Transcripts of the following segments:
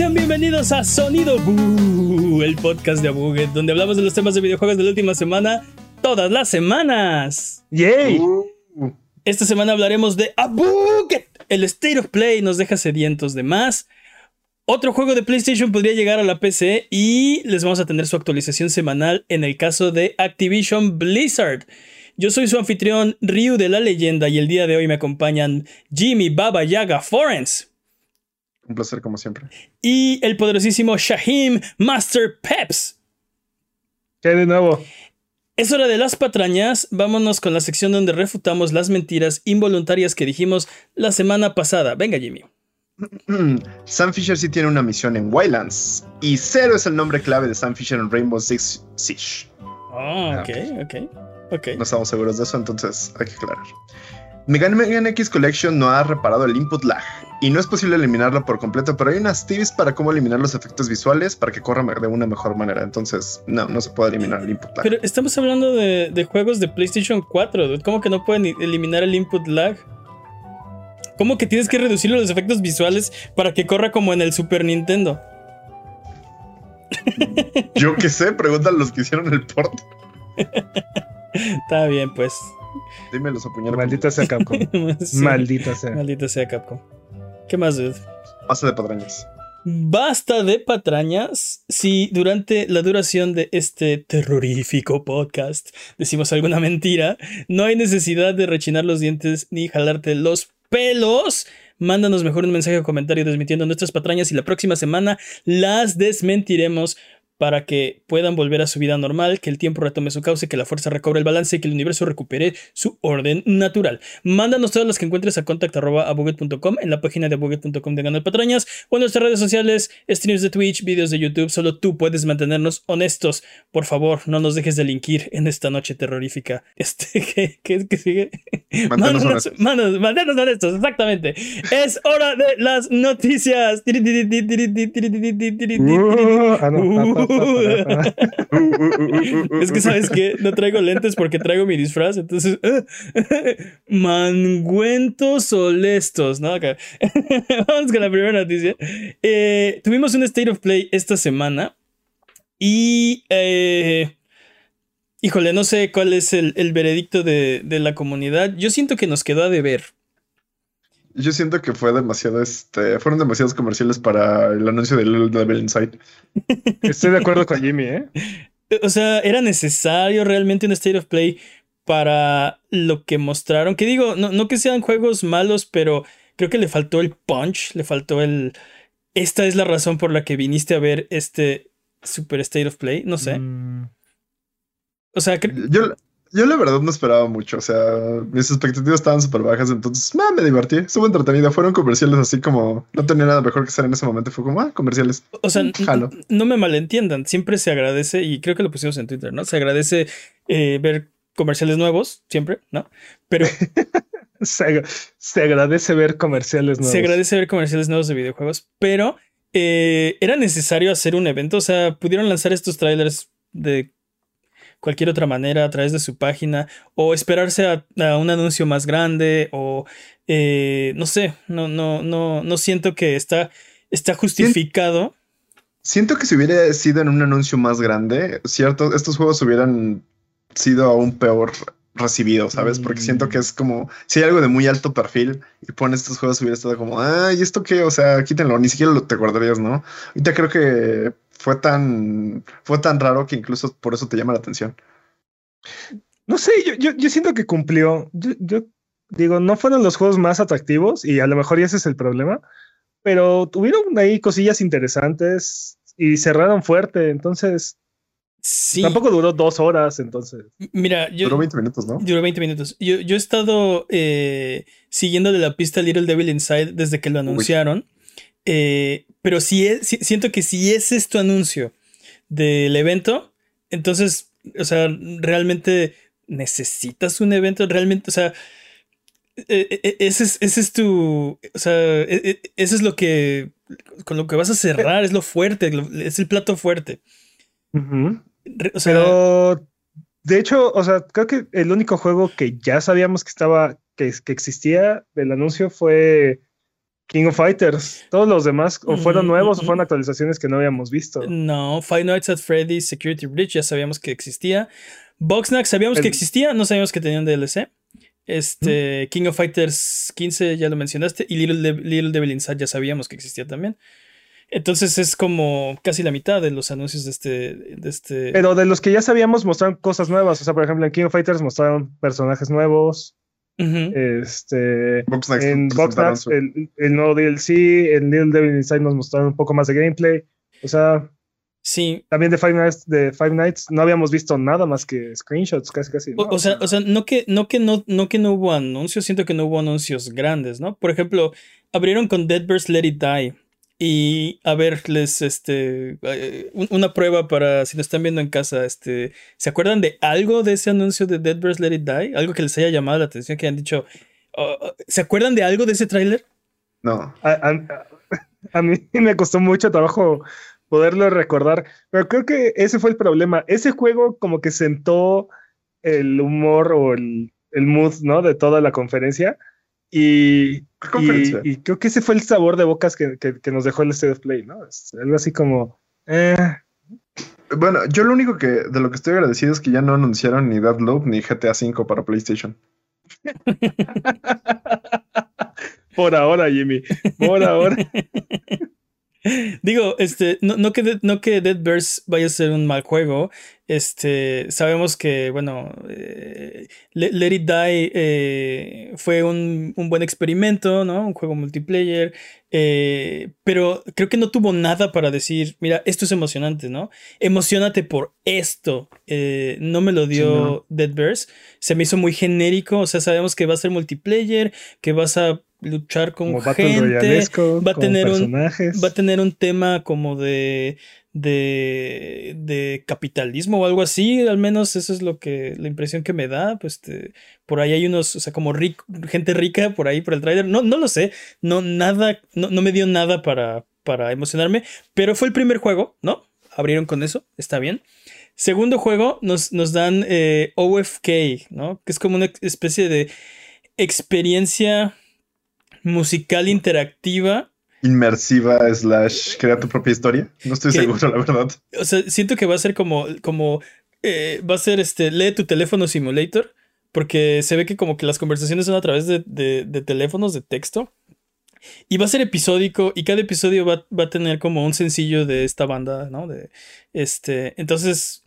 Sean bienvenidos a Sonido Boo, el podcast de Abuget, donde hablamos de los temas de videojuegos de la última semana, todas las semanas. ¡Yay! Uh, Esta semana hablaremos de Abuget. El State of Play nos deja sedientos de más. Otro juego de PlayStation podría llegar a la PC y les vamos a tener su actualización semanal en el caso de Activision Blizzard. Yo soy su anfitrión Ryu de la leyenda y el día de hoy me acompañan Jimmy Baba Yaga Forens un placer como siempre. y el poderosísimo Shahim Master Peps. ¿Qué de nuevo? Es hora de las patrañas. Vámonos con la sección donde refutamos las mentiras involuntarias que dijimos la semana pasada. Venga, Jimmy. Sam Fisher sí tiene una misión en Wildlands y Zero es el nombre clave de Sam Fisher en Rainbow Six Siege. Oh, Ah, ok, ok. Ok. No estamos seguros de eso, entonces hay que aclarar. Mega Man X Collection no ha reparado el input lag y no es posible eliminarlo por completo, pero hay unas tips para cómo eliminar los efectos visuales para que corra de una mejor manera. Entonces, no, no se puede eliminar el input lag. Pero estamos hablando de, de juegos de PlayStation 4. dude. ¿Cómo que no pueden eliminar el input lag? ¿Cómo que tienes que reducir los efectos visuales para que corra como en el Super Nintendo? Yo qué sé, preguntan los que hicieron el port. Está bien, pues. Dime los apuñalos. Maldita sea Capcom. Sí. Maldita sea. Maldita sea Capcom. ¿Qué más, dude? Pasa de patrañas. Basta de patrañas. Si durante la duración de este terrorífico podcast decimos alguna mentira, no hay necesidad de rechinar los dientes ni jalarte los pelos. Mándanos mejor un mensaje o comentario desmintiendo nuestras patrañas y la próxima semana las desmentiremos para que puedan volver a su vida normal, que el tiempo retome su cauce, que la fuerza recobre el balance y que el universo recupere su orden natural. Mándanos todas las que encuentres a contact.abuget.com en la página de abuget.com de Canal Patrañas o en nuestras redes sociales, streams de Twitch, videos de YouTube. Solo tú puedes mantenernos honestos. Por favor, no nos dejes delinquir en esta noche terrorífica. Este, ¿qué, qué, qué sigue? Manténnos Mándanos, honestos. mándanos, manténnos honestos, exactamente. Es hora de las noticias. Uh, ah, no. Pa. Es que, ¿sabes qué? No traigo lentes porque traigo mi disfraz, entonces... Mangüentos olestos, ¿no? Acá. Vamos con la primera noticia. Eh, tuvimos un State of Play esta semana y... eh, híjole, no sé cuál es el, el veredicto de, de la comunidad. Yo siento que nos quedó a deber. Yo siento que fue demasiado, este, fueron demasiados comerciales para el anuncio del Level Inside. Estoy de acuerdo con Jimmy, ¿eh? O sea, era necesario realmente un State of Play para lo que mostraron. Que digo, no, no que sean juegos malos, pero creo que le faltó el punch, le faltó el... Esta es la razón por la que viniste a ver este Super State of Play, no sé. Mm, O sea, Yo, yo la verdad no esperaba mucho, o sea, mis expectativas estaban súper bajas, entonces me divertí, estuvo entretenida, fueron comerciales así como, no tenía nada mejor que hacer en ese momento, fue como, ah, comerciales. o sea, Jalo. no me malentiendan, siempre se agradece, y creo que lo pusimos en Twitter, ¿no? Se agradece eh, ver comerciales nuevos, siempre, ¿no? Pero se, ag- se agradece ver comerciales nuevos. Se agradece ver comerciales nuevos de videojuegos, pero eh, era necesario hacer un evento. O sea, pudieron lanzar estos trailers de cualquier otra manera a través de su página o esperarse a, a un anuncio más grande o eh, no sé, no, no, no, no siento que está, está justificado. Siento que si hubiera sido en un anuncio más grande, cierto, estos juegos hubieran sido aún peor recibidos, ¿sabes? Porque siento que es como, si hay algo de muy alto perfil y pones estos juegos, hubiera estado como, ah, ¿y esto qué? O sea, quítenlo, ni siquiera lo te guardarías, ¿no? Ahorita creo que fue tan, fue tan raro que incluso por eso te llama la atención. No sé, yo, yo, yo siento que cumplió. Yo, yo digo, no fueron los juegos más atractivos y a lo mejor ese es el problema, pero tuvieron ahí cosillas interesantes y cerraron fuerte, entonces Sí, tampoco duró dos horas, entonces. mira, yo, Duró 20 minutos, ¿no? Duró 20 minutos. Yo, yo he estado eh, siguiéndole la pista Little Devil Inside desde que lo anunciaron. Eh, pero si es- si- siento que si ese es tu anuncio del evento, entonces, o sea, realmente necesitas un evento, realmente, o sea, eh, eh, ese es, ese es tu, o sea, eso es lo que, con lo que vas a cerrar, es lo fuerte, es el plato fuerte. O sea, Pero de hecho, o sea, creo que el único juego que ya sabíamos que estaba, que, que existía del anuncio fue King of Fighters. Todos los demás o fueron Mm, nuevos mm, o fueron mm. actualizaciones que no habíamos visto. No, Five Nights at Freddy's Security Breach ya sabíamos que existía. Boxnack sabíamos que existía, no sabíamos que tenían DLC. Este, King of Fighters 15 ya lo mencionaste y Little, Little Devil Inside ya sabíamos que existía también. Entonces es como casi la mitad de los anuncios de este, de este. Pero de los que ya sabíamos mostraron cosas nuevas. O sea, por ejemplo, en King of Fighters mostraron personajes nuevos. Ujú. Este. Boxnax En presentaron Boxnax, su- el, el nuevo DLC, en Little Devil Inside nos mostraron un poco más de gameplay. O sea, Sí, también de Five Nights, de Five Nights no habíamos visto nada más que screenshots, casi casi. O, ¿no? o sea, o sea, no que, no que no, no que no hubo anuncios, siento que no hubo anuncios grandes, ¿no? Por ejemplo, abrieron con Deadverse Let It Die. Y a ver, les, este, eh, un- una prueba para si lo están viendo en casa, este, ¿se acuerdan de algo de ese anuncio de Deadverse Let It Die? Algo que les haya llamado la atención, que han dicho, oh, oh, ¿se acuerdan de algo de ese tráiler? No. a, a- a mí me costó mucho trabajo poderlo recordar, pero creo que ese fue el problema. Ese juego como que sentó el humor o el, el mood, ¿no? De toda la conferencia. Y, creo que ese fue el sabor de bocas que, que- que nos dejó el State of Play, ¿no? Es algo así como... eh, Bueno, yo lo único que de lo que estoy agradecido es que ya no anunciaron ni Deadloop ni GTA V para PlayStation. por ahora, Jimmy. Por ahora. Digo, este, no, no que, Dead- no que Deadverse vaya a ser un mal juego. Este, sabemos que, bueno, eh, Le- Let It Die eh, fue un, un buen experimento, ¿no? Un juego multiplayer. eh, pero creo que no tuvo nada para decir, mira, esto es emocionante, ¿no? Emocionate por esto. No me lo dio Sí, no. Deadverse. Se me hizo muy genérico. O sea, sabemos que va a ser multiplayer, que vas a luchar con Como gente va a tener un- va a tener un tema como de, de, de capitalismo o algo así, al menos eso es lo que, la impresión que me da, pues este, por ahí hay unos, o sea, como ric- gente rica por ahí por el trailer, no, no lo sé, no, nada, no, no me dio nada para, para emocionarme, pero fue el primer juego, ¿no? Abrieron con eso, está bien. Segundo juego, nos, nos dan eh, OFK, ¿no? Que es como una especie de experiencia musical interactiva Inmersiva slash crea tu propia historia. No estoy seguro, la verdad. O sea, siento que va a ser como, como, eh, va a ser este, lee tu teléfono simulator, porque se ve que como que las conversaciones son a través de, de- de teléfonos, de texto. Y va a ser episódico y cada episodio va, va a tener como un sencillo de esta banda, ¿no? De, este, entonces,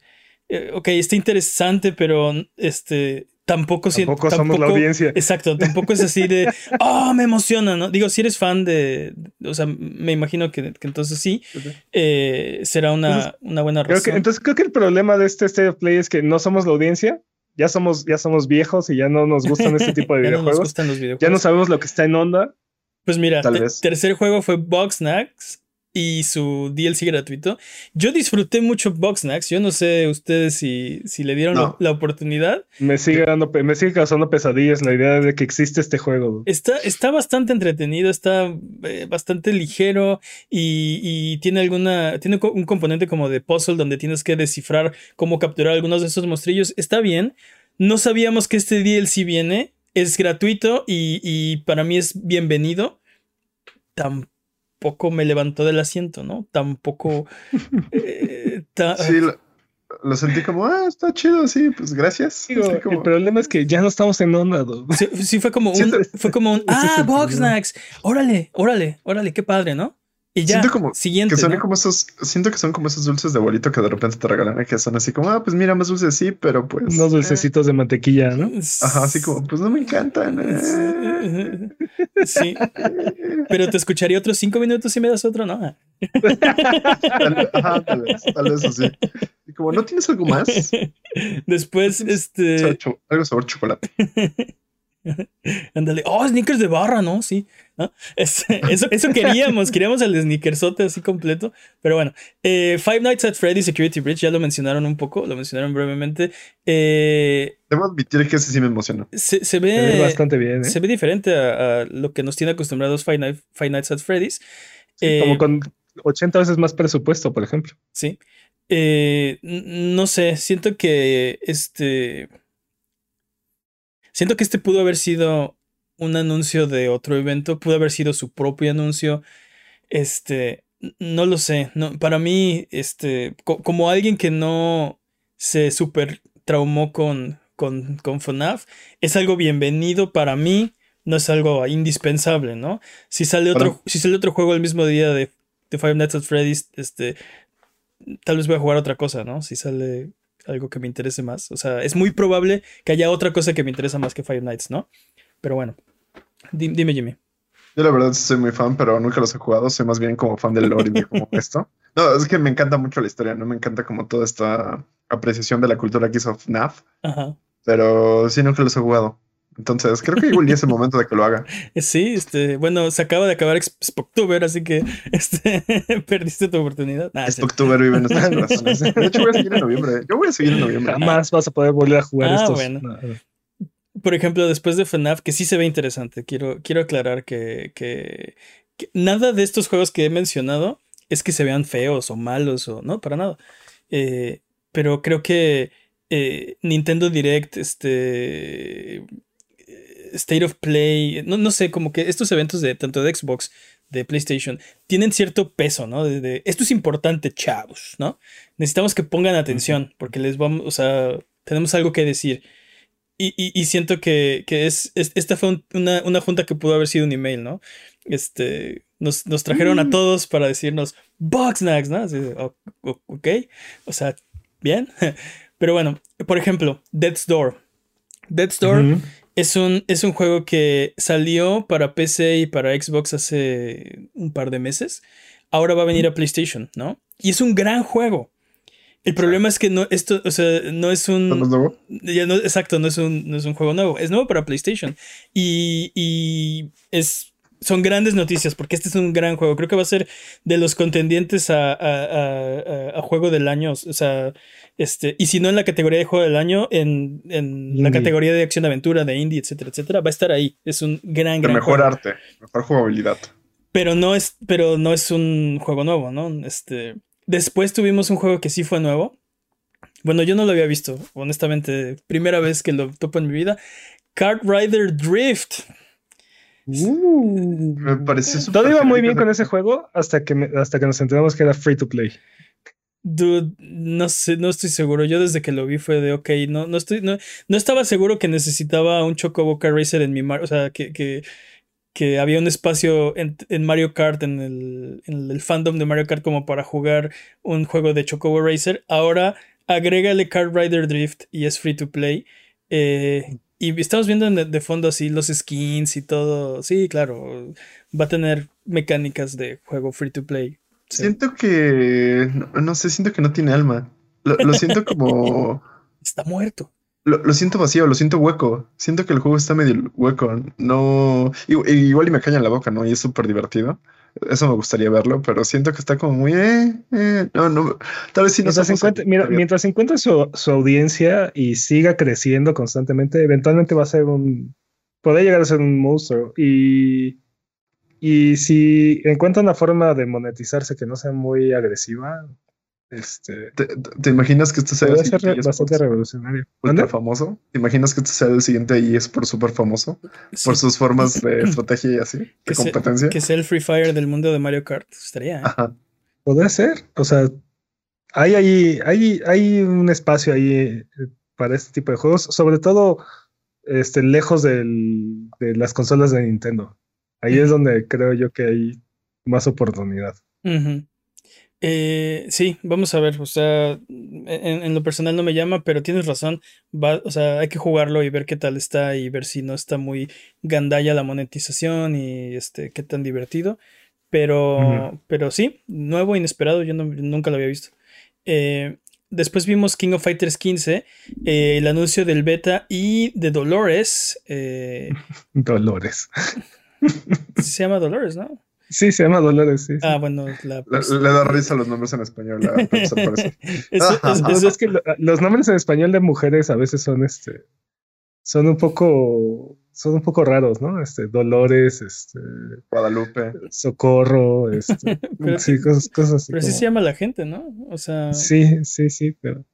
eh, ok, está interesante, pero este, tampoco. Tampoco somos la audiencia. Exacto, tampoco es así de, oh, me emociona, ¿no? Digo, si eres fan de, o sea, me imagino que, que entonces sí, eh, será una, Entonces, una buena Creo razón. que, entonces creo que el problema de este State of Play es que no somos la audiencia, ya somos, ya somos viejos y ya no nos gustan este tipo de Ya no nos videojuegos. gustan los ya no sabemos lo que está en onda. Pues mira, Tal vez. tercer juego fue Boxnax y su DLC gratuito. Yo disfruté mucho Boxnax. Yo no sé ustedes si, si le dieron No. la, la oportunidad. Me sigue dando, me sigue causando pesadillas la idea de que existe este juego. Está, está bastante entretenido, está eh, bastante ligero y, y tiene alguna. Tiene un componente como de puzzle donde tienes que descifrar cómo capturar algunos de esos monstrillos. Está bien. No sabíamos que este DLC viene. Es gratuito y, y para mí es bienvenido. Tampoco me levantó del asiento, ¿no? Tampoco. eh, ta- Sí, lo, lo sentí como, ah, está chido, sí, pues gracias. Digo, como- El problema es que ya no estamos en onda. Sí, sí fue como un, fue como un, ah. Boxnax, órale, órale, órale, qué padre, ¿no? Y ya, Siento como siguiente, que son ¿no? como esos, siento que son como esos dulces de abuelito que de repente te regalan, que son así como, ah, pues mira, más dulces sí, pero pues. Unos eh, dulcecitos de mantequilla, ¿no? Ajá, así como, pues no me encantan. eh. Sí, pero te escucharía otros cinco minutos si me das otro, ¿no? Tal- Ajá, tal vez, tal vez así. Y como, ¿no tienes algo más? Después, este, algo sabor chocolate. ándale, oh, sneakers de barra, ¿no? Sí, ¿no? Eso, eso queríamos, queríamos el sneakersote así completo, pero bueno, eh, Five Nights at Freddy's Security Breach ya lo mencionaron un poco, lo mencionaron brevemente, eh, Debo admitir que ese sí me emocionó. se, se Se ve... bastante bien, ¿eh? Se ve diferente a, a lo que nos tiene acostumbrados Five, Night- Five Nights at Freddy's. Sí, Eh, como con 80 veces más presupuesto, por ejemplo. Sí. Eh, no sé, siento que este. Siento que este pudo haber sido un anuncio de otro evento, pudo haber sido su propio anuncio. Este, no lo sé. No, para mí, este, como alguien que no se super traumó con, con, con FNAF, es algo bienvenido para mí. No es algo indispensable, ¿no? Si sale otro, si sale otro juego el mismo día de, de Five Nights at Freddy's, este, tal vez voy a jugar otra cosa, ¿no? Si sale algo que me interese más. O sea, es muy probable que haya otra cosa que me interesa más que Five Nights, ¿no? Pero bueno, dime, Jimmy. Yo la verdad soy muy fan, pero nunca los he jugado. Soy más bien como fan del lore y como esto. No, es que me encanta mucho la historia, ¿no? Me encanta como toda esta apreciación de la cultura que hizo FNAF. Ajá. Pero sí, nunca los he jugado. Entonces, creo que igual ya es el momento de que lo haga. Sí, este, bueno, se acaba de acabar Spooktuber, así que este, perdiste tu oportunidad. Nah, Spooktuber vive en nuestras corazones. De hecho, voy a seguir en noviembre. Yo voy a seguir en noviembre. Jamás vas a poder volver a jugar ah, estos. Bueno. Por ejemplo, después de FNAF, que sí se ve interesante, quiero, quiero aclarar que, que, nada de estos juegos que he mencionado es que se vean feos o malos o no, para nada. Eh, pero creo que eh, Nintendo Direct, este State of Play, no, no sé, como que estos eventos de tanto de Xbox, de PlayStation, tienen cierto peso, ¿no? De, esto es importante, chavos, ¿no? Necesitamos que pongan atención, porque les vamos, o sea, tenemos algo que decir. Y, siento que, es, esta fue una, junta que pudo haber sido un email, ¿no? Este, nos, trajeron a todos para decirnos, Boxnax, ¿no? ok, o sea, bien. Pero bueno, por ejemplo, Death's Door. Death's Door es un, es un juego que salió para PC y para Xbox hace un par de meses. Ahora va a venir a PlayStation, ¿no? Y es un gran juego. El problema es que no, esto, o sea, no es un. ¿No es nuevo? Ya no, exacto, no es un, no es un juego nuevo. Es nuevo para PlayStation. Y, y es son grandes noticias porque este es un gran juego. Creo que va a ser de los contendientes a, a, a, juego del año. O sea, este, y si no en la categoría de juego del año, en, en la categoría de acción aventura, de indie, etcétera, etcétera, va a estar ahí. Es un gran, gran mejor arte, mejor jugabilidad. Pero no es, pero no es un juego nuevo, ¿no? Este. Después tuvimos un juego que sí fue nuevo. Bueno, yo no lo había visto, honestamente. Primera vez que lo topo en mi vida. Kart Rider Drift. Uh, me pareció Todo iba muy bien con ese juego hasta que, hasta que nos enteramos que era free to play. Dude, no sé, no estoy seguro. Yo desde que lo vi fue de ok, no, no estoy, no, no estaba seguro que necesitaba un Chocobo Car Racer en mi Mario, o sea, que, que, que, había un espacio en, en Mario Kart, en el, en el, fandom de Mario Kart como para jugar un juego de Chocobo Racer. Ahora agrégale Kart Rider Drift y es free to play. Eh, y estamos viendo de, fondo así los skins y todo. Sí, claro. Va a tener mecánicas de juego free to play. Siento que. No, sé, siento que no tiene alma. Lo, siento como. Está muerto. Lo, siento vacío, lo siento hueco. Siento que el juego está medio hueco. No. Igual y me caña en la boca, ¿no? Y es súper divertido. Eso me gustaría verlo, pero siento que está como muy. Eh, eh, no, no. Tal vez si no mientras, encuentre, mira, mientras encuentre su, su, audiencia y siga creciendo constantemente, eventualmente va a ser un. Puede llegar a ser un monstruo. Y. Y si encuentra una forma de monetizarse que no sea muy agresiva, este, ¿Te, imaginas que esto sea ser bastante revolucionario? Ultra famoso. ¿Te imaginas que esto sea el siguiente y es por súper famoso? Por sus formas de estrategia y así, de competencia. que sea el Free Fire del mundo de Mario Kart. Estaría. ¿eh? Podría ser. O sea, hay, hay, hay, hay un espacio ahí eh, para este tipo de juegos, sobre todo este, lejos del, de las consolas de Nintendo. Ahí es donde creo yo que hay más oportunidad. Eh, sí, vamos a ver. O sea, en, lo personal no me llama, pero tienes razón. Va, o sea, hay que jugarlo y ver qué tal está y ver si no está muy gandalla la monetización y este qué tan divertido. Pero, pero sí, nuevo, inesperado, yo nunca lo había visto. Eh, después vimos King of Fighters 15, eh, el anuncio del beta y de Dolores. Dolores. Se llama Dolores, ¿no? Sí, se llama Dolores, sí. Ah, bueno. La le, da risa los nombres en español. La es, que los nombres en español de mujeres a veces son este. Son un poco. Son un poco raros, ¿no? Este, Dolores, este. Guadalupe. Socorro, este. sí, cosas, cosas así. Pero sí se llama la gente, ¿no? O sea. Sí, sí, sí, pero.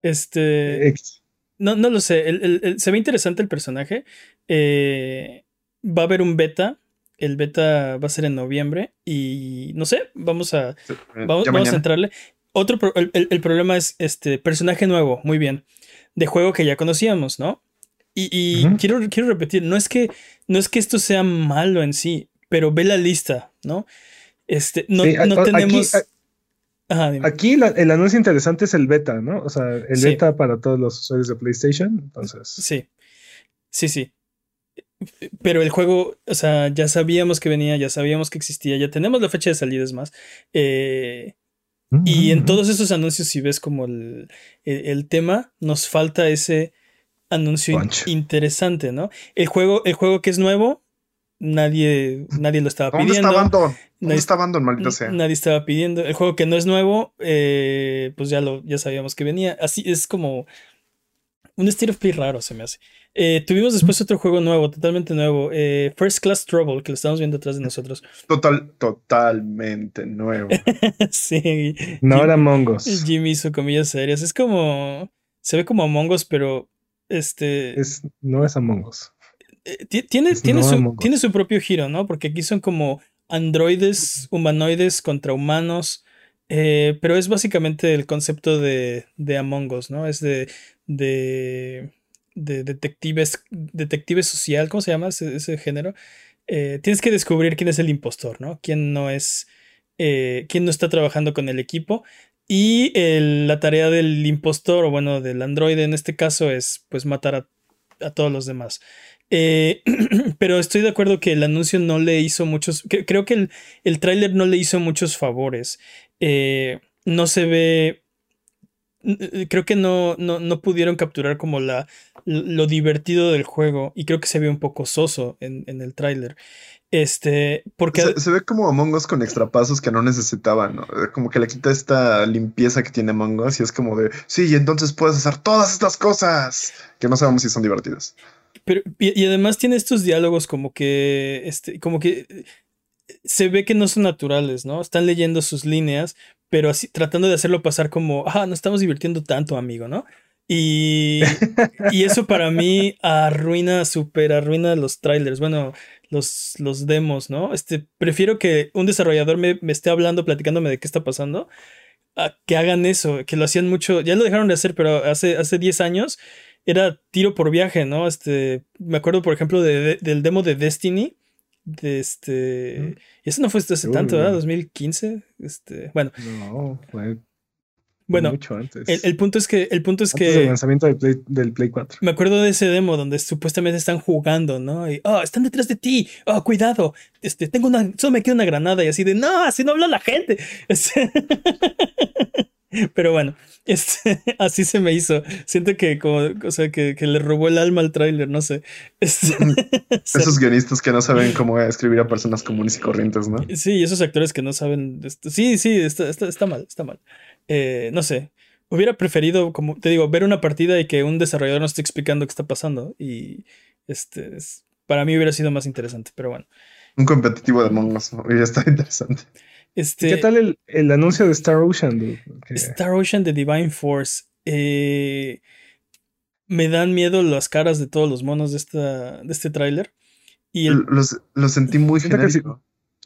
Este. No, no lo sé. se ve interesante el personaje. Eh va a haber un beta. El beta va a ser en noviembre. Y no sé, vamos a, Sí, eh, vamos, a entrarle. Otro pro- el, el- problema es este personaje nuevo, muy bien. De juego que ya conocíamos, ¿no? Y, y quiero, quiero repetir, no es que no es que esto sea malo en sí, pero ve la lista, ¿no? Este, no, Sí, no aquí- tenemos. Ajá. Aquí la- el anuncio interesante es el beta, ¿no? O sea, el Sí. beta para todos los usuarios de PlayStation. Entonces, Sí, sí, sí. Pero el juego, o sea, ya sabíamos que venía, ya sabíamos que existía, ya tenemos la fecha de salida, es más. Eh, y en Ujú. todos esos anuncios, si ves como el, el- el tema, nos falta ese anuncio in- interesante, ¿no? El juego, el juego que es nuevo, nadie, nadie lo estaba ¿Dónde pidiendo. está Abandon? ¿Dónde Nadie- está Abandon, maldita N- sea? Nadie estaba pidiendo. El juego que no es nuevo, eh, pues ya lo, ya sabíamos que venía. Así es como un state of play raro, se me hace. Eh, tuvimos después otro juego nuevo, totalmente nuevo. eh, First Class Trouble, que lo estamos viendo atrás de nosotros. Total, totalmente nuevo. sí. No Jim- era Mongos. Jimmy hizo comillas serias. Es como. Se ve como Among Us, pero. Este. Es, no es Among Us. eh, ti- tiene, es tiene, no su, Among Us. tiene su propio giro, ¿no? Porque aquí son como androides, humanoides contra humanos. Eh, pero es básicamente el concepto de, de Among Us, ¿no? Es de. de. de detectives. detective social, ¿cómo se llama ese, género? Eh, tienes que descubrir quién es el impostor, ¿no? Quién no es. eh, quién no está trabajando con el equipo. Y la tarea del impostor, o bueno, del androide en este caso, es pues matar a, a todos los demás. Eh, pero estoy de acuerdo que el anuncio no le hizo muchos. cre- Creo que el, el tráiler no le hizo muchos favores. Eh, no se ve. Creo que no, no, no pudieron capturar como la, lo divertido del juego. Y creo que se ve un poco soso en, en el tráiler. Este. Porque. Se, ve como Among Us con extrapasos que no necesitaban, ¿no? Como que le quita esta limpieza que tiene Among y es como de, sí, y entonces puedes hacer todas estas cosas que no sabemos si son divertidas. Pero, y, además tiene estos diálogos como que, este, como que se ve que no son naturales, ¿no? Están leyendo sus líneas, pero así tratando de hacerlo pasar como, ah, nos estamos divirtiendo tanto, amigo, ¿no? Y, y eso para mí arruina, super arruina los trailers, bueno, los, los demos, ¿no? Este, prefiero que un desarrollador me, me esté hablando, platicándome de qué está pasando, a que hagan eso, que lo hacían mucho, ya lo dejaron de hacer, pero hace, hace 10 años era tiro por viaje, ¿no? Este, me acuerdo, por ejemplo, de- de- del demo de Destiny. De este. Mm. Y eso no fue hace Uy, tanto, ¿verdad? no. 2015. Este. Bueno, No, fue bueno. mucho antes. El, el punto es que. El punto es Antes que. lanzamiento del Play, del Play 4. Me acuerdo de ese demo donde supuestamente están jugando, ¿no? Y, oh, están detrás de ti. Oh, cuidado. Este, tengo una, solo me queda una granada y así de, no, así no habla la gente. Este- Pero bueno, este, así se me hizo. Siento que como, o sea, que, que le robó el alma al tráiler, no sé. Este- Esos guionistas que no saben cómo escribir a personas comunes y corrientes, ¿no? Sí, y esos actores que no saben. esto- Sí, sí, está, está, está mal, está mal. Eh, no sé. Hubiera preferido, como te digo, ver una partida y que un desarrollador nos esté explicando qué está pasando. Y este es- para mí hubiera sido más interesante, pero bueno. Un competitivo de Among Us. Y está interesante. Este, ¿Qué tal el, el anuncio de Star Ocean? dude? Star Ocean de Divine Force. eh, me dan miedo las caras de todos los monos de, esta, de este tráiler. Y el, Los, los sentí muy genérico.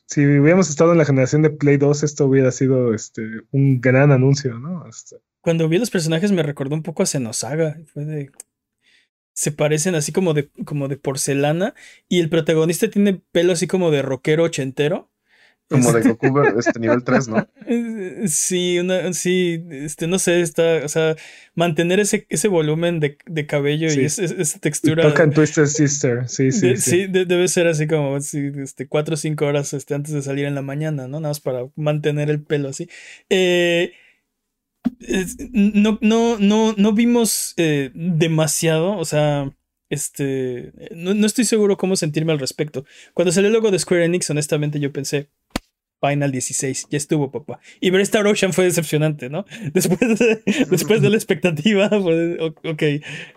Si hubiéramos estado en la generación de Play 2, esto hubiera sido este, un gran anuncio, ¿no? Este, cuando vi los personajes me recordó un poco a Xenosaga. Fue de. Se parecen así como de, como de porcelana. Y el protagonista tiene pelo así como de rockero ochentero. Como de Este, Goku, este nivel 3, ¿no? Sí, una, sí, este, no sé, está, o sea, mantener ese, ese volumen de, de cabello Sí. y esa y textura. tocan Twisted Sister, sí, sí, de- sí. sí, de- debe ser así como este, cuatro o cinco horas este, antes de salir en la mañana, ¿no? Nada más para mantener el pelo así. Eh, no, no, no, no vimos eh, demasiado, o sea, este, no, no estoy seguro cómo sentirme al respecto. Cuando salió el logo de Square Enix, honestamente yo pensé, Final 16, ya estuvo, papá. Y ver Star Ocean fue decepcionante, ¿no? Después de, después de la expectativa, fue, o- ok,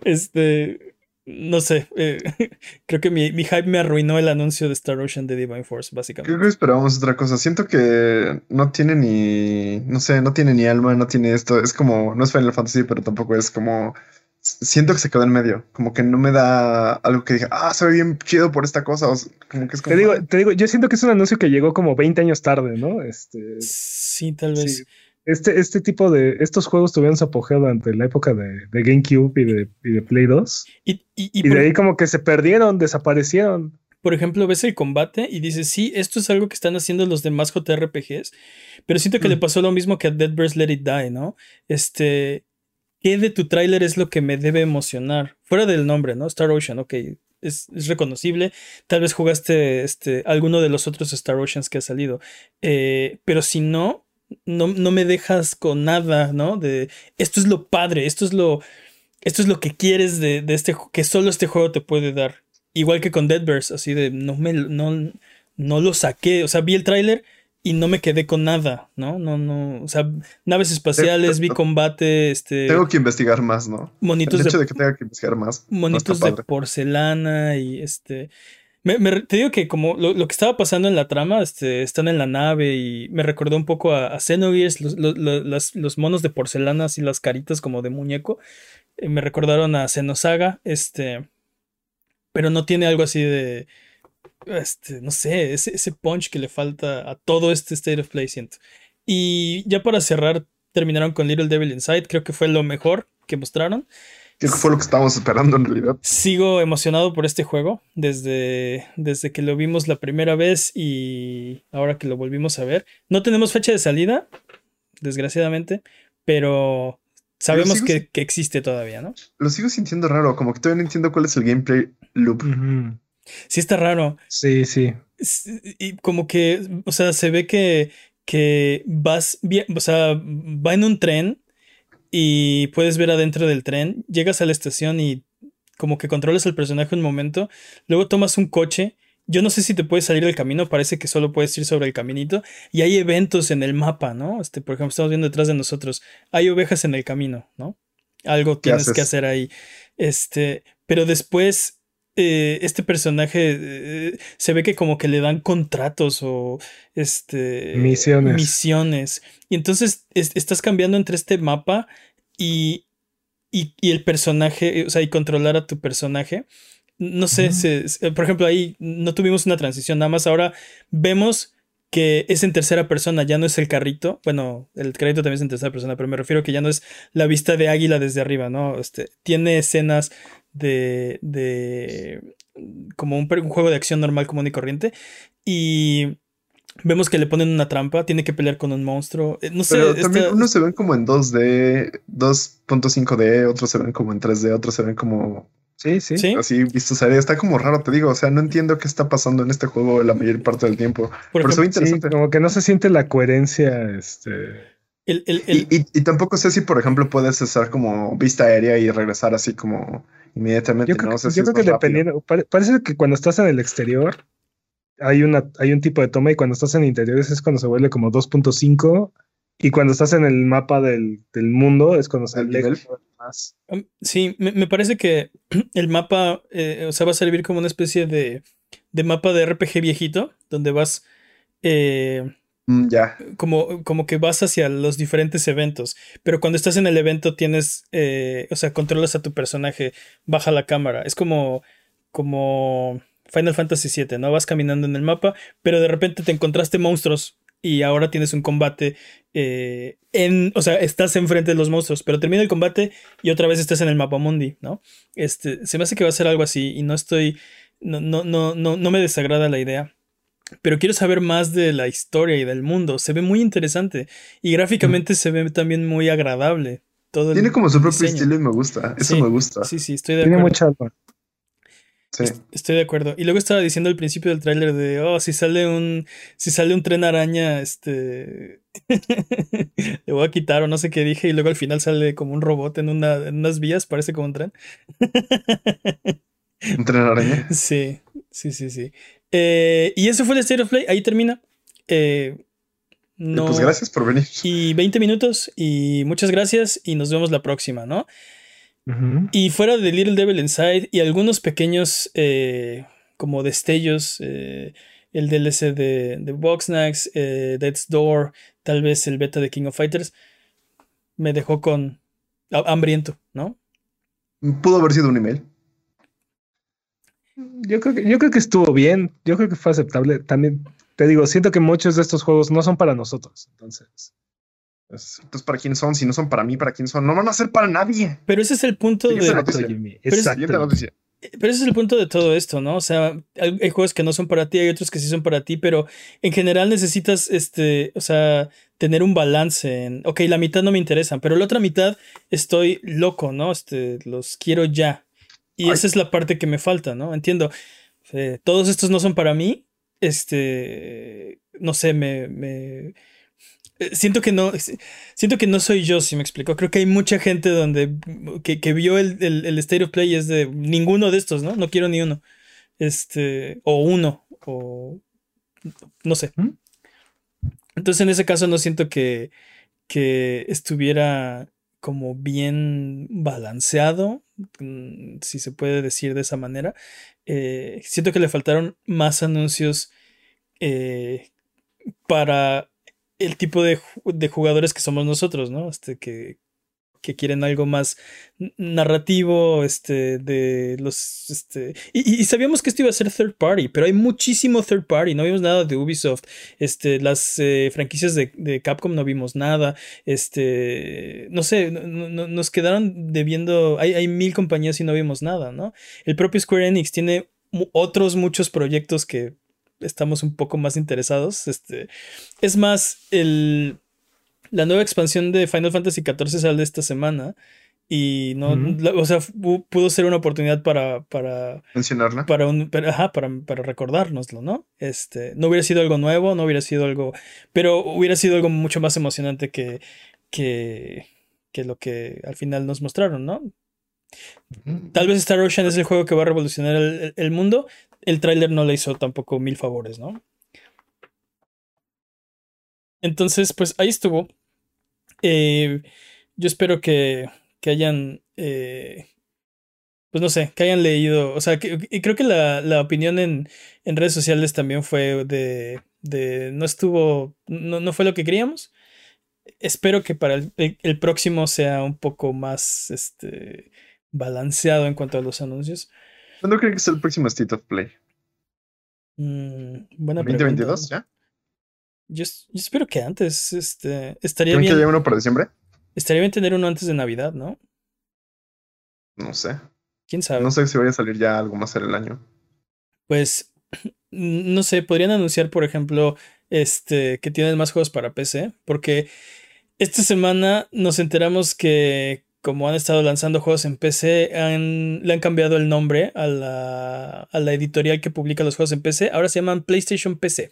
este, no sé, eh, creo que mi, mi hype me arruinó el anuncio de Star Ocean de Divine Force, Creo básicamente. que esperábamos otra cosa. Siento que no tiene ni, no sé, no tiene ni alma, no tiene esto. Es como, no es Final Fantasy, pero tampoco es como siento que se quedó en medio. Como que no me da algo que diga, ah, se ve bien chido por esta cosa. como que es como, te, digo, te digo, yo siento que es un anuncio que llegó como 20 años tarde, ¿no? Este, sí, tal vez. Este, este tipo de. Estos juegos tuvieron su apogeo durante la época de, de GameCube y de, y de, Play 2. Y, y, de ahí como que se perdieron, desaparecieron. Por ejemplo, ves el combate y dices, sí, esto es algo que están haciendo los demás JRPGs, pero siento que le mm. pasó lo mismo que a Dead Birds Let It Die, ¿no? Este, ¿qué de tu tráiler es lo que me debe emocionar? Fuera del nombre, ¿no? Star Ocean, ok, es, reconocible. Tal vez jugaste este, alguno de los otros Star Oceans que ha salido, eh, pero si no, no, no me dejas con nada, ¿no? De esto es lo padre, esto es lo, esto es lo que quieres de, de este, que solo este juego te puede dar. Igual que con Deadverse, así de no me no, no lo saqué. O sea, vi el tráiler y no me quedé con nada, ¿no? No, no. O sea, naves espaciales, vi combate, este. Tengo que investigar más, ¿no? Monitos el hecho de, que tenga que investigar más. Monitos de porcelana y este. Me, te digo que como lo, que estaba pasando en la trama, este, están en la nave y me recordó un poco a, a Xenogears, los, los, monos de porcelana y las caritas como de muñeco. Eh, me recordaron a Xenosaga, este pero no tiene algo así de, este, no sé, ese, punch que le falta a todo este State of Play, siento. Y ya para cerrar, terminaron con Little Devil Inside, creo que fue lo mejor que mostraron. Creo que fue lo que estábamos esperando en realidad. Sigo emocionado por este juego desde, desde que lo vimos la primera vez y ahora que lo volvimos a ver. No tenemos fecha de salida, desgraciadamente, pero sabemos que, que, existe todavía, ¿no? Lo sigo sintiendo raro, como que todavía no entiendo cuál es el gameplay loop. Sí, está raro. Sí, sí. Y como que, o sea, se ve que, que vas bien, o sea, va en un tren y puedes ver adentro del tren, llegas a la estación y como que controlas al personaje un momento, luego tomas un coche yo no sé si te puedes salir del camino, parece que solo puedes ir sobre el caminito. Y hay eventos en el mapa, ¿no? Este, por ejemplo, estamos viendo detrás de nosotros. Hay ovejas en el camino, ¿no? Algo tienes que hacer ahí. Este, pero después, eh, este personaje eh, se ve que como que le dan contratos o este misiones. misiones. Y entonces estás cambiando entre este mapa y, y, y el personaje, o sea, y controlar a tu personaje no sé, por ejemplo, ahí no tuvimos una transición, nada más ahora vemos que es en tercera persona, ya no es el carrito, bueno, el carrito también es en tercera persona, pero me refiero que ya no es la vista de águila desde arriba, ¿no? Este, tiene escenas de, de como un, juego de acción normal, común y corriente, y vemos que le ponen una trampa, tiene que pelear con un monstruo, eh, no sé. Pero también unos se ven como en 2D, 2.5D, otros se ven como en 3D, otros se ven como Sí, sí. Así visto sería, está como raro, te digo. O sea, no entiendo qué está pasando en este juego la mayor parte del tiempo. Por, eso interesante. como que no se siente la coherencia. Este. Y, tampoco sé si, por ejemplo, puedes hacer como vista aérea y regresar así como inmediatamente. Yo creo, que dependiendo, parece que cuando estás en el exterior hay, una, hay un tipo de toma y cuando estás en interiores es cuando se vuelve como 2.5 y cuando estás en el mapa del, mundo es cuando se aleja más. Um, sí, me, parece que el mapa, eh, o sea, va a servir como una especie de, de mapa de RPG viejito, donde vas... Eh, mm, ya. Como, como que vas hacia los diferentes eventos. Pero cuando estás en el evento tienes, eh, o sea, controlas a tu personaje, baja la cámara. Es como, como Final Fantasy VII, ¿no? Vas caminando en el mapa, pero de repente te encontraste monstruos y ahora tienes un combate eh, en, o sea, estás enfrente de los monstruos, pero termina el combate y otra vez estás en el mapa mundi, ¿no? Este, se me hace que va a ser algo así y no estoy, no, no, no, no, no me desagrada la idea. Pero quiero saber más de la historia y del mundo. Se ve muy interesante y gráficamente se ve también muy agradable. Todo Tiene como su propio estilo y me gusta. Eso me gusta. Sí, sí, estoy de acuerdo. Tiene mucha Estoy de acuerdo. Y luego estaba diciendo al principio del tráiler de, oh, si sale un, si sale un tren araña, este, le voy a quitar o no sé qué dije. Y luego al final sale como un robot en, una, en unas vías, parece como un tren. ¿Un tren araña? Sí, sí, sí, sí. Eh, y eso fue el State of Play, ahí termina. Eh, no, pues gracias por venir. Y 20 minutos y muchas gracias y nos vemos la próxima, ¿no? Y fuera de Little Devil Inside y algunos pequeños eh, como destellos, eh, el DLC de, de Boxnax, eh, Death's Door, tal vez el beta de King of Fighters, me dejó con hambriento, ¿no? Pudo haber sido un email. Yo creo, que, yo creo que estuvo bien, yo creo que fue aceptable. También te digo, siento que muchos de estos juegos no son para nosotros, entonces. Entonces, ¿para quién son? Si no son para mí, ¿para quién son? No van a ser para nadie. Pero ese es el punto de... Exacto. Exacto. Pero ese es el punto de todo esto, ¿no? O sea, hay, hay, juegos que no son para ti, hay otros que sí son para ti, pero en general necesitas, este, o sea, tener un balance en, ok, la mitad no me interesan, pero la otra mitad estoy loco, ¿no? Este, los quiero ya. Y Ay. esa es la parte que me falta, ¿no? Entiendo. Eh, todos estos no son para mí. Este, no sé, me, me siento que no siento que no soy yo si me explico creo que hay mucha gente donde que, que vio el, el, el, state of play es de ninguno de estos no no quiero ni uno este o uno o no sé entonces en ese caso no siento que que estuviera como bien balanceado si se puede decir de esa manera eh, siento que le faltaron más anuncios eh, para el tipo de, de, jugadores que somos nosotros, ¿no? Este, que, que quieren algo más narrativo, este, de los, este, y, sabíamos que esto iba a ser third party, pero hay muchísimo third party, no vimos nada de Ubisoft, este, las eh, franquicias de, de, Capcom no vimos nada, este, no sé, no, no, nos quedaron debiendo, hay, hay mil compañías y no vimos nada, ¿no? El propio Square Enix tiene otros muchos proyectos que estamos un poco más interesados. Este, es más, el, la nueva expansión de Final Fantasy XIV sale esta semana. Y no, uh -huh. o sea, pudo ser una oportunidad para. para Mencionarla. Para, un, para, ajá, para, para recordárnoslo, ¿no? Este, no hubiera sido algo nuevo, no hubiera sido algo. Pero hubiera sido algo mucho más emocionante que, que, que lo que al final nos mostraron, ¿no? Tal vez Star Ocean es el juego que va a revolucionar el, el mundo. El tráiler no le hizo tampoco mil favores, ¿no? Entonces, pues ahí estuvo. Eh, yo espero que, que hayan. Eh, pues no sé, que hayan leído. O sea, que, y creo que la, la opinión en, en, redes sociales también fue de. de no estuvo. No, no fue lo que queríamos. Espero que para el, el próximo sea un poco más. Este balanceado en cuanto a los anuncios. ¿Cuándo cree que es el próximo State of Play? Mm, buena 2022 ya. Yo, yo, espero que antes. Este, estaría ¿Creen bien. que haya uno para diciembre? Estaría bien tener uno antes de Navidad, ¿no? No sé. ¿Quién sabe? No sé si vaya a salir ya algo más en el año. Pues, no sé, podrían anunciar, por ejemplo, este, que tienen más juegos para PC, porque esta semana nos enteramos que como han estado lanzando juegos en PC, han, le han cambiado el nombre a la, a la, editorial que publica los juegos en PC. Ahora se llaman PlayStation PC.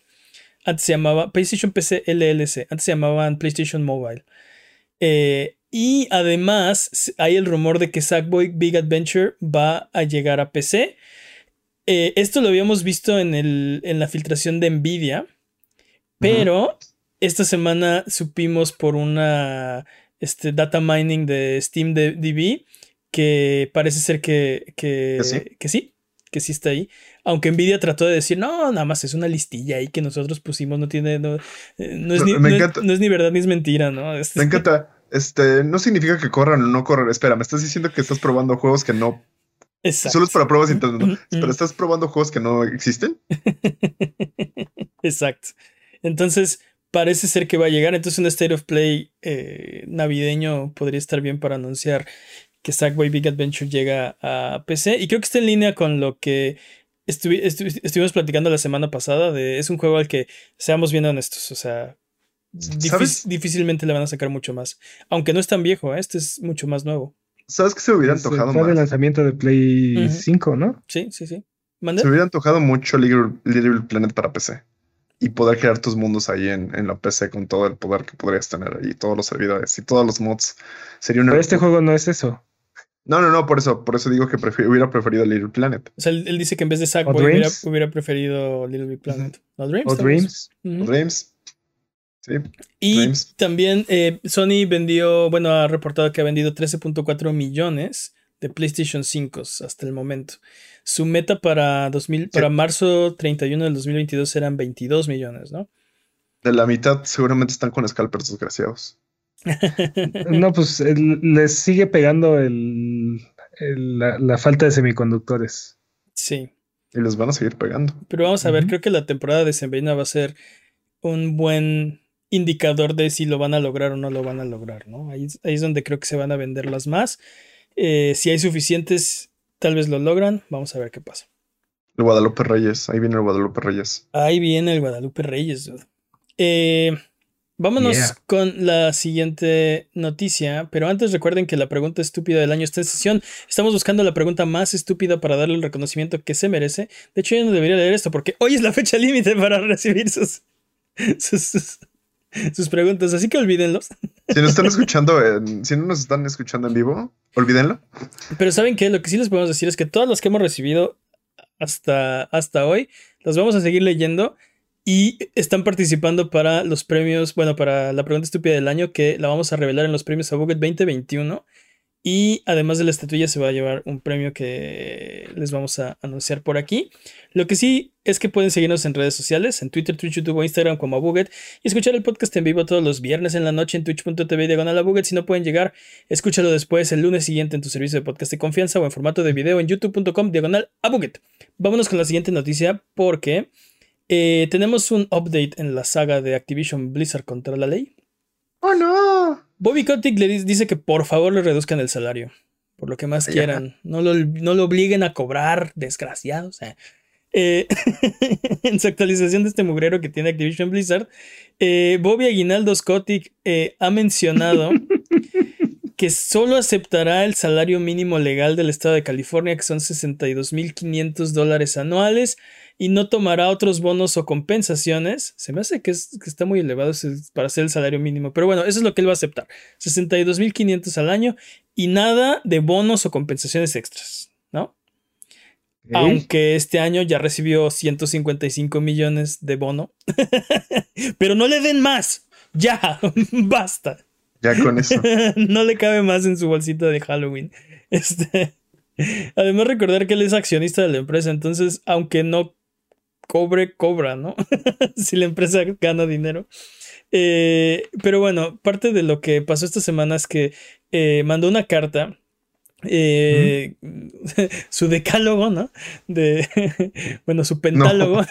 Antes se llamaba PlayStation PC LLC. Antes se llamaban PlayStation Mobile. Eh, y además hay el rumor de que Sackboy Big Adventure va a llegar a PC. Eh, esto lo habíamos visto en, el, en la filtración de Nvidia. Pero uh -huh. esta semana supimos por una este data mining de Steam DB que parece ser que, que, ¿Que, sí? que sí, que sí está ahí. Aunque Nvidia trató de decir, no, nada más es una listilla ahí que nosotros pusimos, no tiene, no, eh, no, es, ni, no, es, no es, ni, verdad ni es mentira, ¿no? Este... Me encanta. Este, no significa que corran o no corran. Espera, me estás diciendo que estás probando juegos que no. Exacto. Solo es para pruebas internas. Pero estás probando juegos que no existen. Exacto. Entonces, parece ser que va a llegar. Entonces, un State of Play eh, navideño podría estar bien para anunciar que Sackboy Big Adventure llega a PC. Y creo que está en línea con lo que estuvi estu estuvimos platicando la semana pasada. De, es un juego al que, seamos bien honestos, o sea, difícilmente le van a sacar mucho más. Aunque no es tan viejo, ¿eh? este es mucho más nuevo. ¿Sabes que se hubiera antojado fue más? el lanzamiento de Play uh -huh. 5, ¿no? Sí, sí, sí. Se hubiera antojado mucho Little, Little Planet para PC y poder crear tus mundos ahí en, en, la PC con todo el poder que podrías tener ahí, todos los servidores y todos los mods. Sería una... Pero este juego no es eso. No, no, no, por eso, por eso digo que prefer hubiera preferido Little Planet. O sea, él, él dice que en vez de Sackboy hubiera, hubiera, preferido Little Big Planet. ¿O Dreams? O Dreams. Uh -huh. Dreams. Sí. Y Dreams. también eh, Sony vendió, bueno, ha reportado que ha vendido 13.4 millones de PlayStation 5 hasta el momento. Su meta para 2000, sí. para marzo 31 del 2022 eran 22 millones, ¿no? De la mitad seguramente están con scalpers desgraciados. No, pues el, les sigue pegando el, la, la falta de semiconductores. Sí. Y los van a seguir pegando. Pero vamos a ver, creo que la temporada de Sembrina va a ser un buen indicador de si lo van a lograr o no lo van a lograr, ¿no? Ahí, es- ahí es donde creo que se van a vender las más. Eh, si hay suficientes, tal vez lo logran. Vamos a ver qué pasa. El Guadalupe Reyes. Ahí viene el Guadalupe Reyes. Ahí viene el Guadalupe Reyes. dude. Eh, vámonos Yeah. con la siguiente noticia, pero antes recuerden que la pregunta estúpida del año está en sesión. Estamos buscando la pregunta más estúpida para darle el reconocimiento que se merece. De hecho, yo no debería leer esto porque hoy es la fecha límite para recibir sus, sus, sus- sus preguntas, así que olvídenlos. Si nos están escuchando, en- si no nos están escuchando en vivo, olvídenlo. Pero ¿saben qué? Lo que sí les podemos decir es que todas las que hemos recibido hasta, hasta hoy, las vamos a seguir leyendo y están participando para los premios, bueno, para la pregunta estúpida del año que la vamos a revelar en los premios Abuget 2021. Y además de la estatuilla se va a llevar un premio que les vamos a anunciar por aquí. Lo que sí es que pueden seguirnos en redes sociales, en Twitter, Twitch, YouTube o Instagram como Abuget y escuchar el podcast en vivo todos los viernes en la noche en twitch.tv diagonal Abuget. Si no pueden llegar, escúchalo después el lunes siguiente en tu servicio de podcast de confianza o en formato de video en youtube.com diagonal Abuget. Vámonos con la siguiente noticia porque eh, tenemos un update en la saga de Activision Blizzard contra la ley. ¡Oh, no! Bobby Kotick le di- dice que por favor le reduzcan el salario. Por lo que más quieran. No lo, no lo obliguen a cobrar, desgraciados. Eh, eh, en su actualización de este mugrero que tiene Activision Blizzard, eh, Bobby Aguinaldos Kotick ha mencionado que solo aceptará el salario mínimo legal del estado de California, que son 62.500 dólares anuales, y no tomará otros bonos o compensaciones. Se me hace que, es- que está muy elevado para ser el salario mínimo, pero bueno, eso es lo que él va a aceptar. 62.500 al año y nada de bonos o compensaciones extras, ¿no? Aunque este año ya recibió 155 millones de bono. pero no le den más. Ya, basta. Ya con eso. no le cabe más en su bolsita de Halloween. Este, además, recordar que él es accionista de la empresa, entonces, aunque no cobre, cobra, ¿no? si la empresa gana dinero. Eh, pero bueno, parte de lo que pasó esta semana es que eh, mandó una carta. eh, su decálogo, ¿no? De bueno, su pentálogo.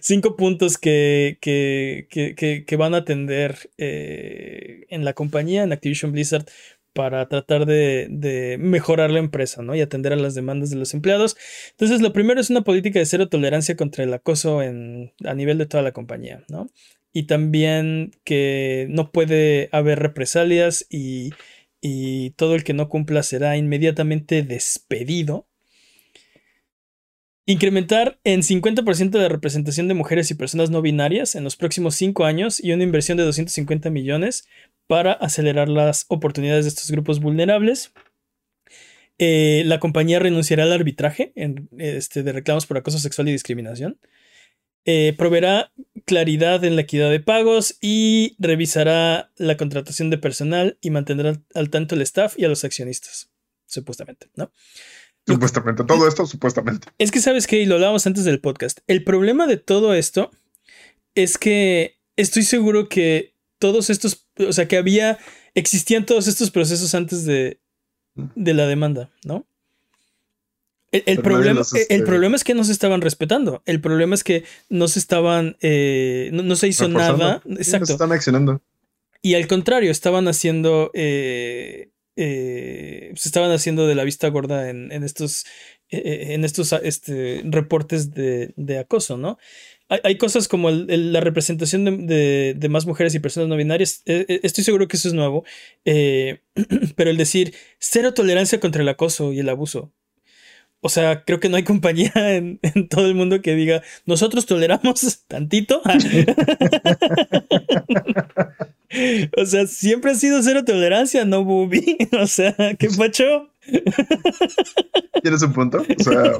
Cinco puntos que, que, que, que, van a atender en la compañía, en Activision Blizzard, para tratar de, mejorar la empresa, ¿no? Y atender a las demandas de los empleados. Entonces, lo primero es una política de cero tolerancia contra el acoso en, a nivel de toda la compañía, ¿no? Y también que no puede haber represalias y, y todo el que no cumpla será inmediatamente despedido. Incrementar en 50% la representación de mujeres y personas no binarias en los próximos 5 años y una inversión de 250 millones para acelerar las oportunidades de estos grupos vulnerables. Eh, la compañía renunciará al arbitraje en, este, de reclamos por acoso sexual y discriminación. Eh, proveerá claridad en la equidad de pagos y revisará la contratación de personal y mantendrá al tanto el staff y a los accionistas, supuestamente, ¿no? Supuestamente, todo esto supuestamente. Es que sabes que, y lo hablábamos antes del podcast, el problema de todo esto es que estoy seguro que todos estos, o sea, que había, existían todos estos procesos antes de, de la demanda, ¿no? El, el problema, los, este... el, problema, es que no se estaban respetando. El problema es que no se estaban. Eh, no, no, se hizo Reforzando. nada. Exacto. Se están accionando. Y al contrario, estaban haciendo. Eh, eh, se estaban haciendo de la vista gorda en, en estos. en estos este, reportes de, de, acoso, ¿no? Hay, hay cosas como la representación de, de, más mujeres y personas no binarias. Eh, estoy seguro que eso es nuevo. Eh, pero el decir cero tolerancia contra el acoso y el abuso. O sea, creo que no hay compañía en, en, todo el mundo que diga, nosotros toleramos tantito. o sea, siempre ha sido cero tolerancia, no Bubi. O sea, ¿qué pacho? ¿Tienes un punto? O sea,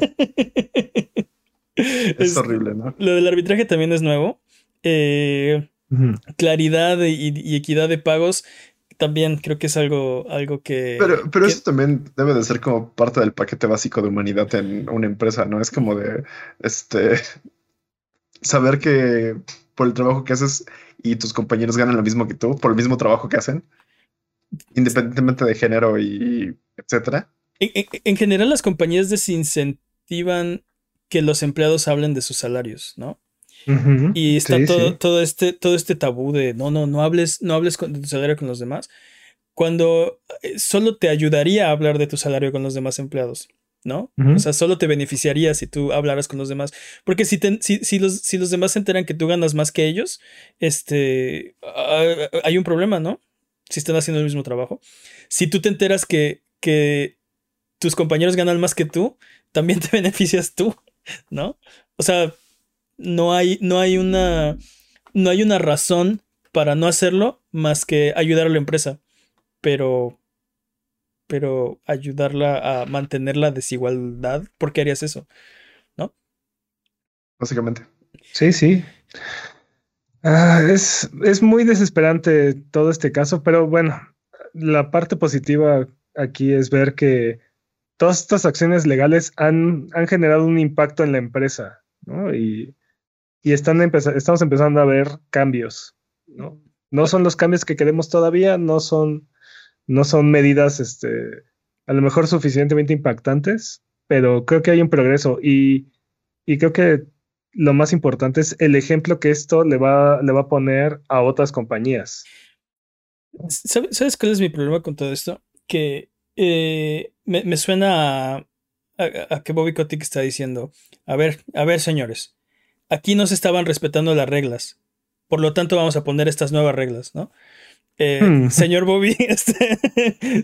es, es, horrible, ¿no? Lo del arbitraje también es nuevo. Eh, uh -huh. Claridad y, y, equidad de pagos también creo que es algo, algo que. Pero, pero que, eso también debe de ser como parte del paquete básico de humanidad en una empresa, ¿no? Es como de este saber que por el trabajo que haces y tus compañeros ganan lo mismo que tú, por el mismo trabajo que hacen, independientemente de género y etcétera. en, general las compañías desincentivan que los empleados hablen de sus salarios, ¿no? Y está todo, todo, este, todo este tabú de no, no, no hables, no hables de tu salario con los demás. Cuando eh, solo te ayudaría a hablar de tu salario con los demás empleados. ¿no? O sea, solo te beneficiaría si tú hablaras con los demás. Porque si, si, los, si los demás se enteran que tú ganas más que ellos, este, ah, hay un problema, ¿no? Si están haciendo el mismo trabajo. Si tú te enteras que, que tus compañeros ganan más que tú, también te beneficias tú, ¿no? O sea, no hay, no hay una, no hay una razón para no hacerlo más que ayudar a la empresa. Pero pero ayudarla a mantener la desigualdad, ¿por qué harías eso? ¿No? Básicamente. Sí, sí. Ah, es, es muy desesperante todo este caso, pero bueno, la parte positiva aquí es ver que todas estas acciones legales han, han generado un impacto en la empresa, ¿no? Y, y están estamos empezando a ver cambios, ¿no? No son los cambios que queremos todavía, no son no son medidas, este, a lo mejor suficientemente impactantes, pero creo que hay un progreso y, creo que lo más importante es el ejemplo que esto le va, le va a poner a otras compañías. ¿Sabes cuál es mi problema con todo esto? Que eh, me, suena a, a, que Bobby Kotick está diciendo, a ver, a ver señores, aquí no se estaban respetando las reglas, por lo tanto vamos a poner estas nuevas reglas, ¿no? Eh, hmm. Señor Bobby, este,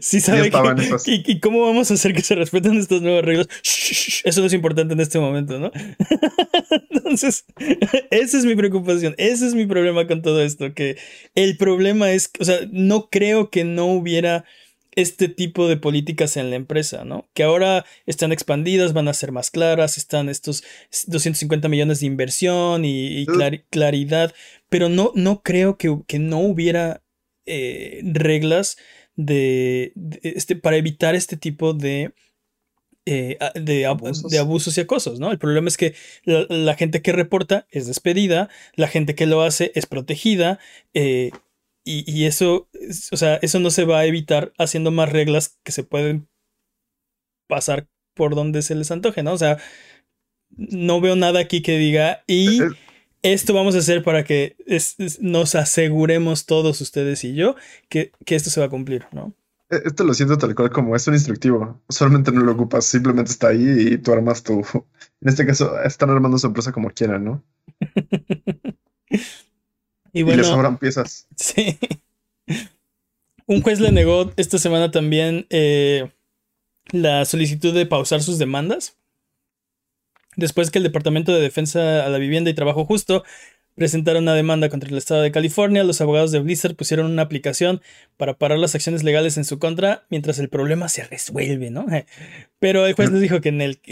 sí sabe que, y, cómo vamos a hacer que se respeten estas nuevas reglas. eso no es importante en este momento, ¿no? Entonces, esa es mi preocupación, ese es mi problema con todo esto, que el problema es, o sea, no creo que no hubiera este tipo de políticas en la empresa, ¿no? Que ahora están expandidas, van a ser más claras, están estos 250 millones de inversión y, claridad, pero no, no creo que, que no hubiera eh, reglas de, este, para evitar este tipo de, eh, de, abusos. y acosos, ¿no? El problema es que la, gente que reporta es despedida, la gente que lo hace es protegida, eh, y, eso, o sea, eso no se va a evitar haciendo más reglas que se pueden pasar por donde se les antoje, ¿no? O sea, no veo nada aquí que diga y esto vamos a hacer para que nos aseguremos todos ustedes y yo que, esto se va a cumplir, ¿no? E, esto lo siento tal cual como es un instructivo. Solamente no lo ocupas, simplemente está ahí y tú armas tu. En este caso, están armando su empresa como quieran, ¿no? y, bueno, y les sobran piezas. Sí. Un juez le negó esta semana también eh, la solicitud de pausar sus demandas después que el Departamento de Defensa a la Vivienda y Trabajo Justo presentaron una demanda contra el Estado de California, los abogados de Blizzard pusieron una aplicación para parar las acciones legales en su contra mientras el problema se resuelve, ¿no? Pero el juez les dijo que en el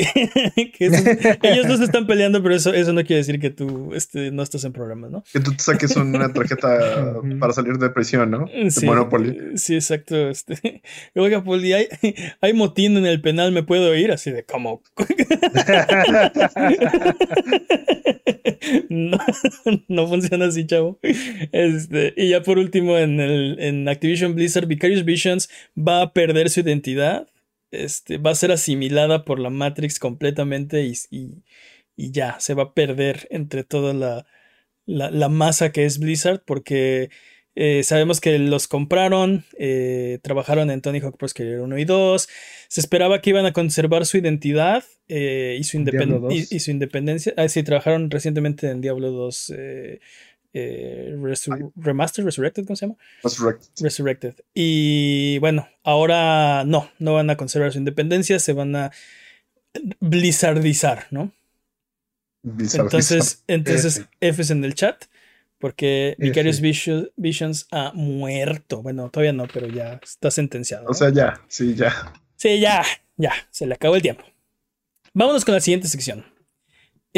ellos no se están peleando, pero eso, eso no quiere decir que tú este, no estás en problemas, ¿no? Que tú te saques una tarjeta para salir de prisión, ¿no? sí, Monopoly. Sí, exacto. Este. Oiga, Poli, hay, hay motín en el penal, ¿me puedo ir? Así de como. no, no funciona así, chavo. Este, y ya por último, en, el, en Activision Blizzard, Vicarious Visions va a perder su identidad. Este, va a ser asimilada por la Matrix completamente y, y, ya, se va a perder entre toda la, la masa que es Blizzard porque eh, sabemos que los compraron, eh, trabajaron en Tony Hawk Pro Skater 1 y 2. Se esperaba que iban a conservar su identidad eh, y, su y, su independencia. Ah, sí, trabajaron recientemente en Diablo 2 Remastered, Resurrected, ¿cómo se llama? Resurrected. Resurrected. Y bueno, ahora no, no van a conservar su independencia, se van a blizzardizar, ¿no? Entonces, entonces F es en el chat. Porque Vicarious Visions ha muerto. Bueno, todavía no, pero ya está sentenciado. O sea, ya, sí, ya. Sí, ya, ya, se le acabó el tiempo. Vámonos con la siguiente sección.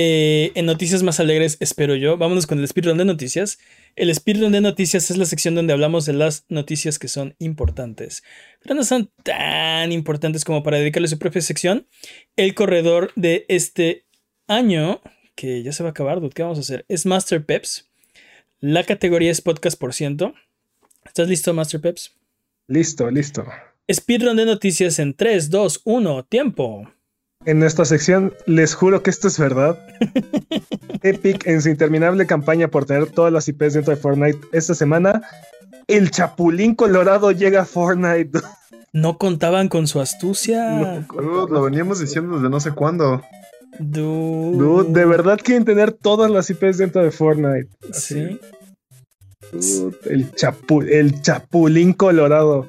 Eh, en noticias más alegres, espero yo. Vámonos con el speedrun de noticias. El speedrun de noticias es la sección donde hablamos de las noticias que son importantes, pero no son tan importantes como para dedicarle su propia sección. El corredor de este año, que ya se va a acabar, ¿qué vamos a hacer? Es Master Peps. La categoría es podcast por ciento. ¿Estás listo, Master Peps? Listo, listo. Speedrun de noticias en 3, 2, 1, tiempo. En esta sección, les juro que esto es verdad. Epic, en su interminable campaña por tener todas las IPs dentro de Fortnite esta semana, el Chapulín Colorado llega a Fortnite. No contaban con su astucia. Dude, lo veníamos diciendo desde no sé cuándo. Dude. Dude, de verdad quieren tener todas las IPs dentro de Fortnite. Sí. Dude, el, chapu el Chapulín Colorado.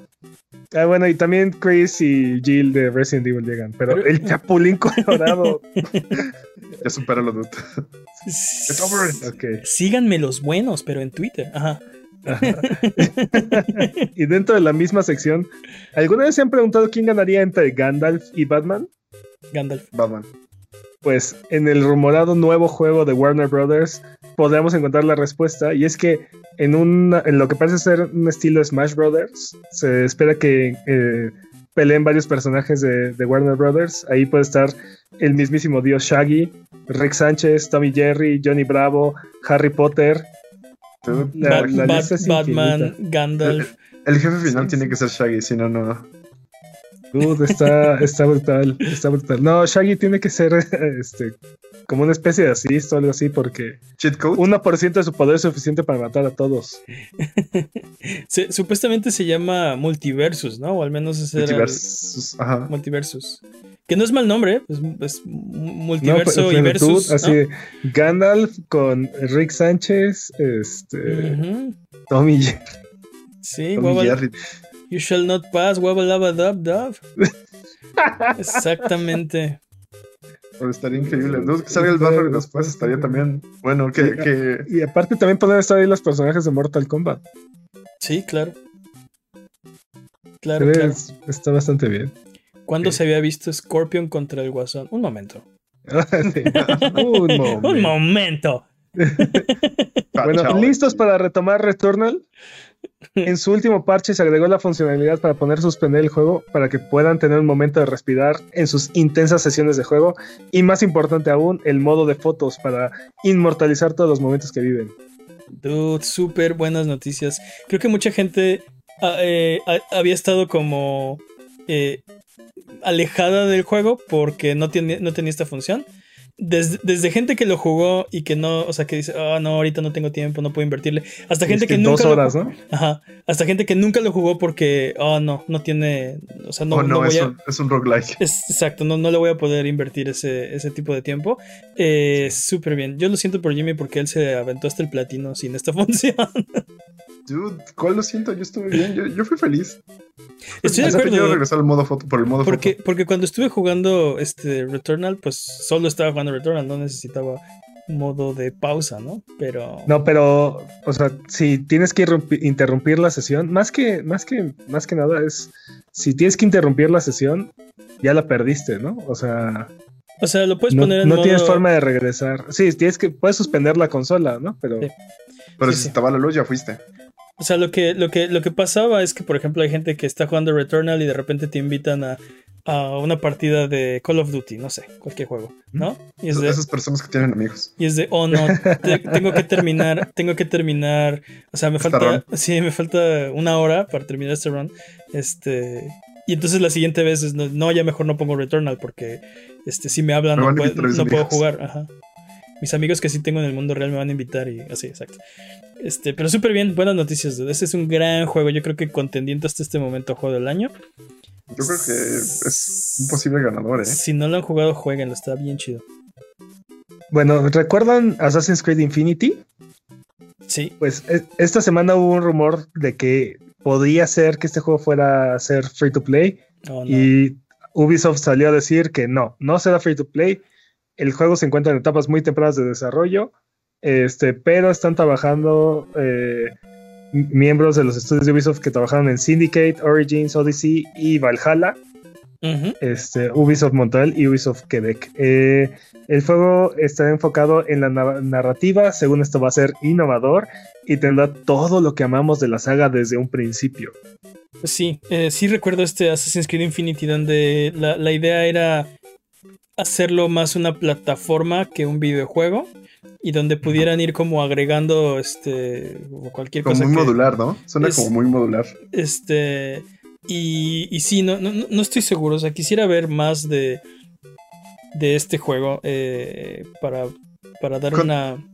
Ah, bueno, y también Chris y Jill de Resident Evil llegan, pero, Pero- el Chapulín Colorado. Ya supéralo, dude. Get over it. ok. Síganme los buenos, pero en Twitter. Ajá. Ajá. y dentro de la misma sección, ¿alguna vez se han preguntado quién ganaría entre Gandalf y Batman? Gandalf. Batman. Pues en el rumorado nuevo juego de Warner Brothers podremos encontrar la respuesta y es que en, una- en lo que parece ser un estilo Smash Brothers se espera que eh, peleen varios personajes de, de Warner Brothers. Ahí puede estar el mismísimo Dios Shaggy, Rick Sánchez, Tommy Jerry, Johnny Bravo, Harry Potter. Dude, La- Bat- la Bat- lista es Batman, infinita. Gandalf. El jefe final Sí, tiene sí, que ser Shaggy, si no, no. Dude, está, está brutal, está brutal. No, Shaggy tiene que ser este, como una especie de assist o algo así porque Cheat code. 1% de su poder es suficiente para matar a todos. Se- supuestamente se llama Multiversus, ¿no? O al menos ese era el- Multiversus. Ajá. Multiversus. Que no es mal nombre, es, es multiverso No, y versus. dude, así, Gandalf con Rick Sánchez, este, ¿no? Tommy Jerry. Sí, Tommy wobble- Jerry. You shall not pass, dub dub. Exactamente. Pero estaría increíble. Dude, que salga el barrio y después estaría también. Bueno, que. que... Y aparte también pueden estar ahí los personajes de Mortal Kombat. Sí, claro. Claro, claro. Es- Está bastante bien. ¿Cuándo se había visto Scorpion contra el Guasón? Un momento. Sí. Un momento. Un momento. Bueno. ¿listos para retomar Returnal? En su último parche se agregó la funcionalidad para poner suspender el juego para que puedan tener un momento de respirar en sus intensas sesiones de juego y más importante aún, el modo de fotos para inmortalizar todos los momentos que viven. Dude, súper buenas noticias. Creo que mucha gente ah, eh, ha- había estado como eh, alejada del juego porque no tenía esta función. Desde, desde gente que lo jugó y que no, o sea, que dice, ah, no, ahorita no tengo tiempo, no puedo invertirle. Hasta gente Es que, que nunca dos lo horas, ju- ¿no? Ajá. Hasta gente que nunca lo jugó porque, oh, no, no tiene, o sea, no, oh, no no, voy es, a... un, es un roguelike. Es, exacto, no, no le voy a poder invertir ese, ese tipo de tiempo. Eh, Súper bien. Yo lo siento por Jimmy porque él se aventó hasta el platino sin esta función. Dude, ¿cuál lo siento? Yo estuve bien. Yo, yo fui feliz. Estoy de acuerdo. quiero regresar al modo foto por el modo Porque, foto. porque cuando estuve jugando este Returnal, pues solo estaba jugando Returnal, no necesitaba modo de pausa, ¿no? Pero. No, pero, o sea, si tienes que interrumpir la sesión, más que, más que, más que nada es, si tienes que interrumpir la sesión, ya la perdiste, ¿no? O sea, O sea, lo puedes no, poner en no modo. tienes forma de regresar. Sí, tienes que, puedes suspender la consola, ¿no? Pero Sí. Pero sí, si sí. estaba la luz, ya fuiste. O sea, lo que, lo que, lo que pasaba es que, por ejemplo, hay gente que está jugando Returnal y de repente te invitan a, a una partida de Call of Duty, no sé, cualquier juego, ¿no? Y es de, Esas personas que tienen amigos. Y es de, oh no, te- tengo que terminar, tengo que terminar, o sea, me Esta falta, sí, me falta una hora para terminar este run, este, y entonces la siguiente vez es, no, ya mejor no pongo Returnal porque, este, si me hablan Me no, puedo, no puedo jugar, ajá. Mis amigos que sí tengo en el mundo real me van a invitar y así, exacto. Este, pero súper bien, buenas noticias, dude. Este es un gran juego, yo creo que contendiente hasta este momento juego del año. Yo creo que es un posible ganador, ¿eh? Si no lo han jugado, jueguenlo, está bien chido. bueno, ¿recuerdan Assassin's Creed Infinity? Sí, Pues e- esta semana hubo un rumor de que podría ser que este juego fuera a ser free to play oh, no. y Ubisoft salió a decir que no, no será free to play. El juego se encuentra en etapas muy tempranas de desarrollo, este, pero están trabajando eh, miembros de los estudios de Ubisoft que trabajaron en Syndicate, Origins, Odyssey y Valhalla, este, Ubisoft Montreal y Ubisoft Quebec. Eh, el juego está enfocado en la na- narrativa, según esto va a ser innovador y tendrá todo lo que amamos de la saga desde un principio. Sí, eh, sí recuerdo este Assassin's Creed Infinity donde la, la idea era hacerlo más una plataforma que un videojuego y donde pudieran ir como agregando este cualquier Como cosa muy que, modular, ¿no? Suena es- como muy modular. este Y, y sí, no, no, no estoy seguro. O sea, quisiera ver más de, de este juego eh, para, para dar Con- una.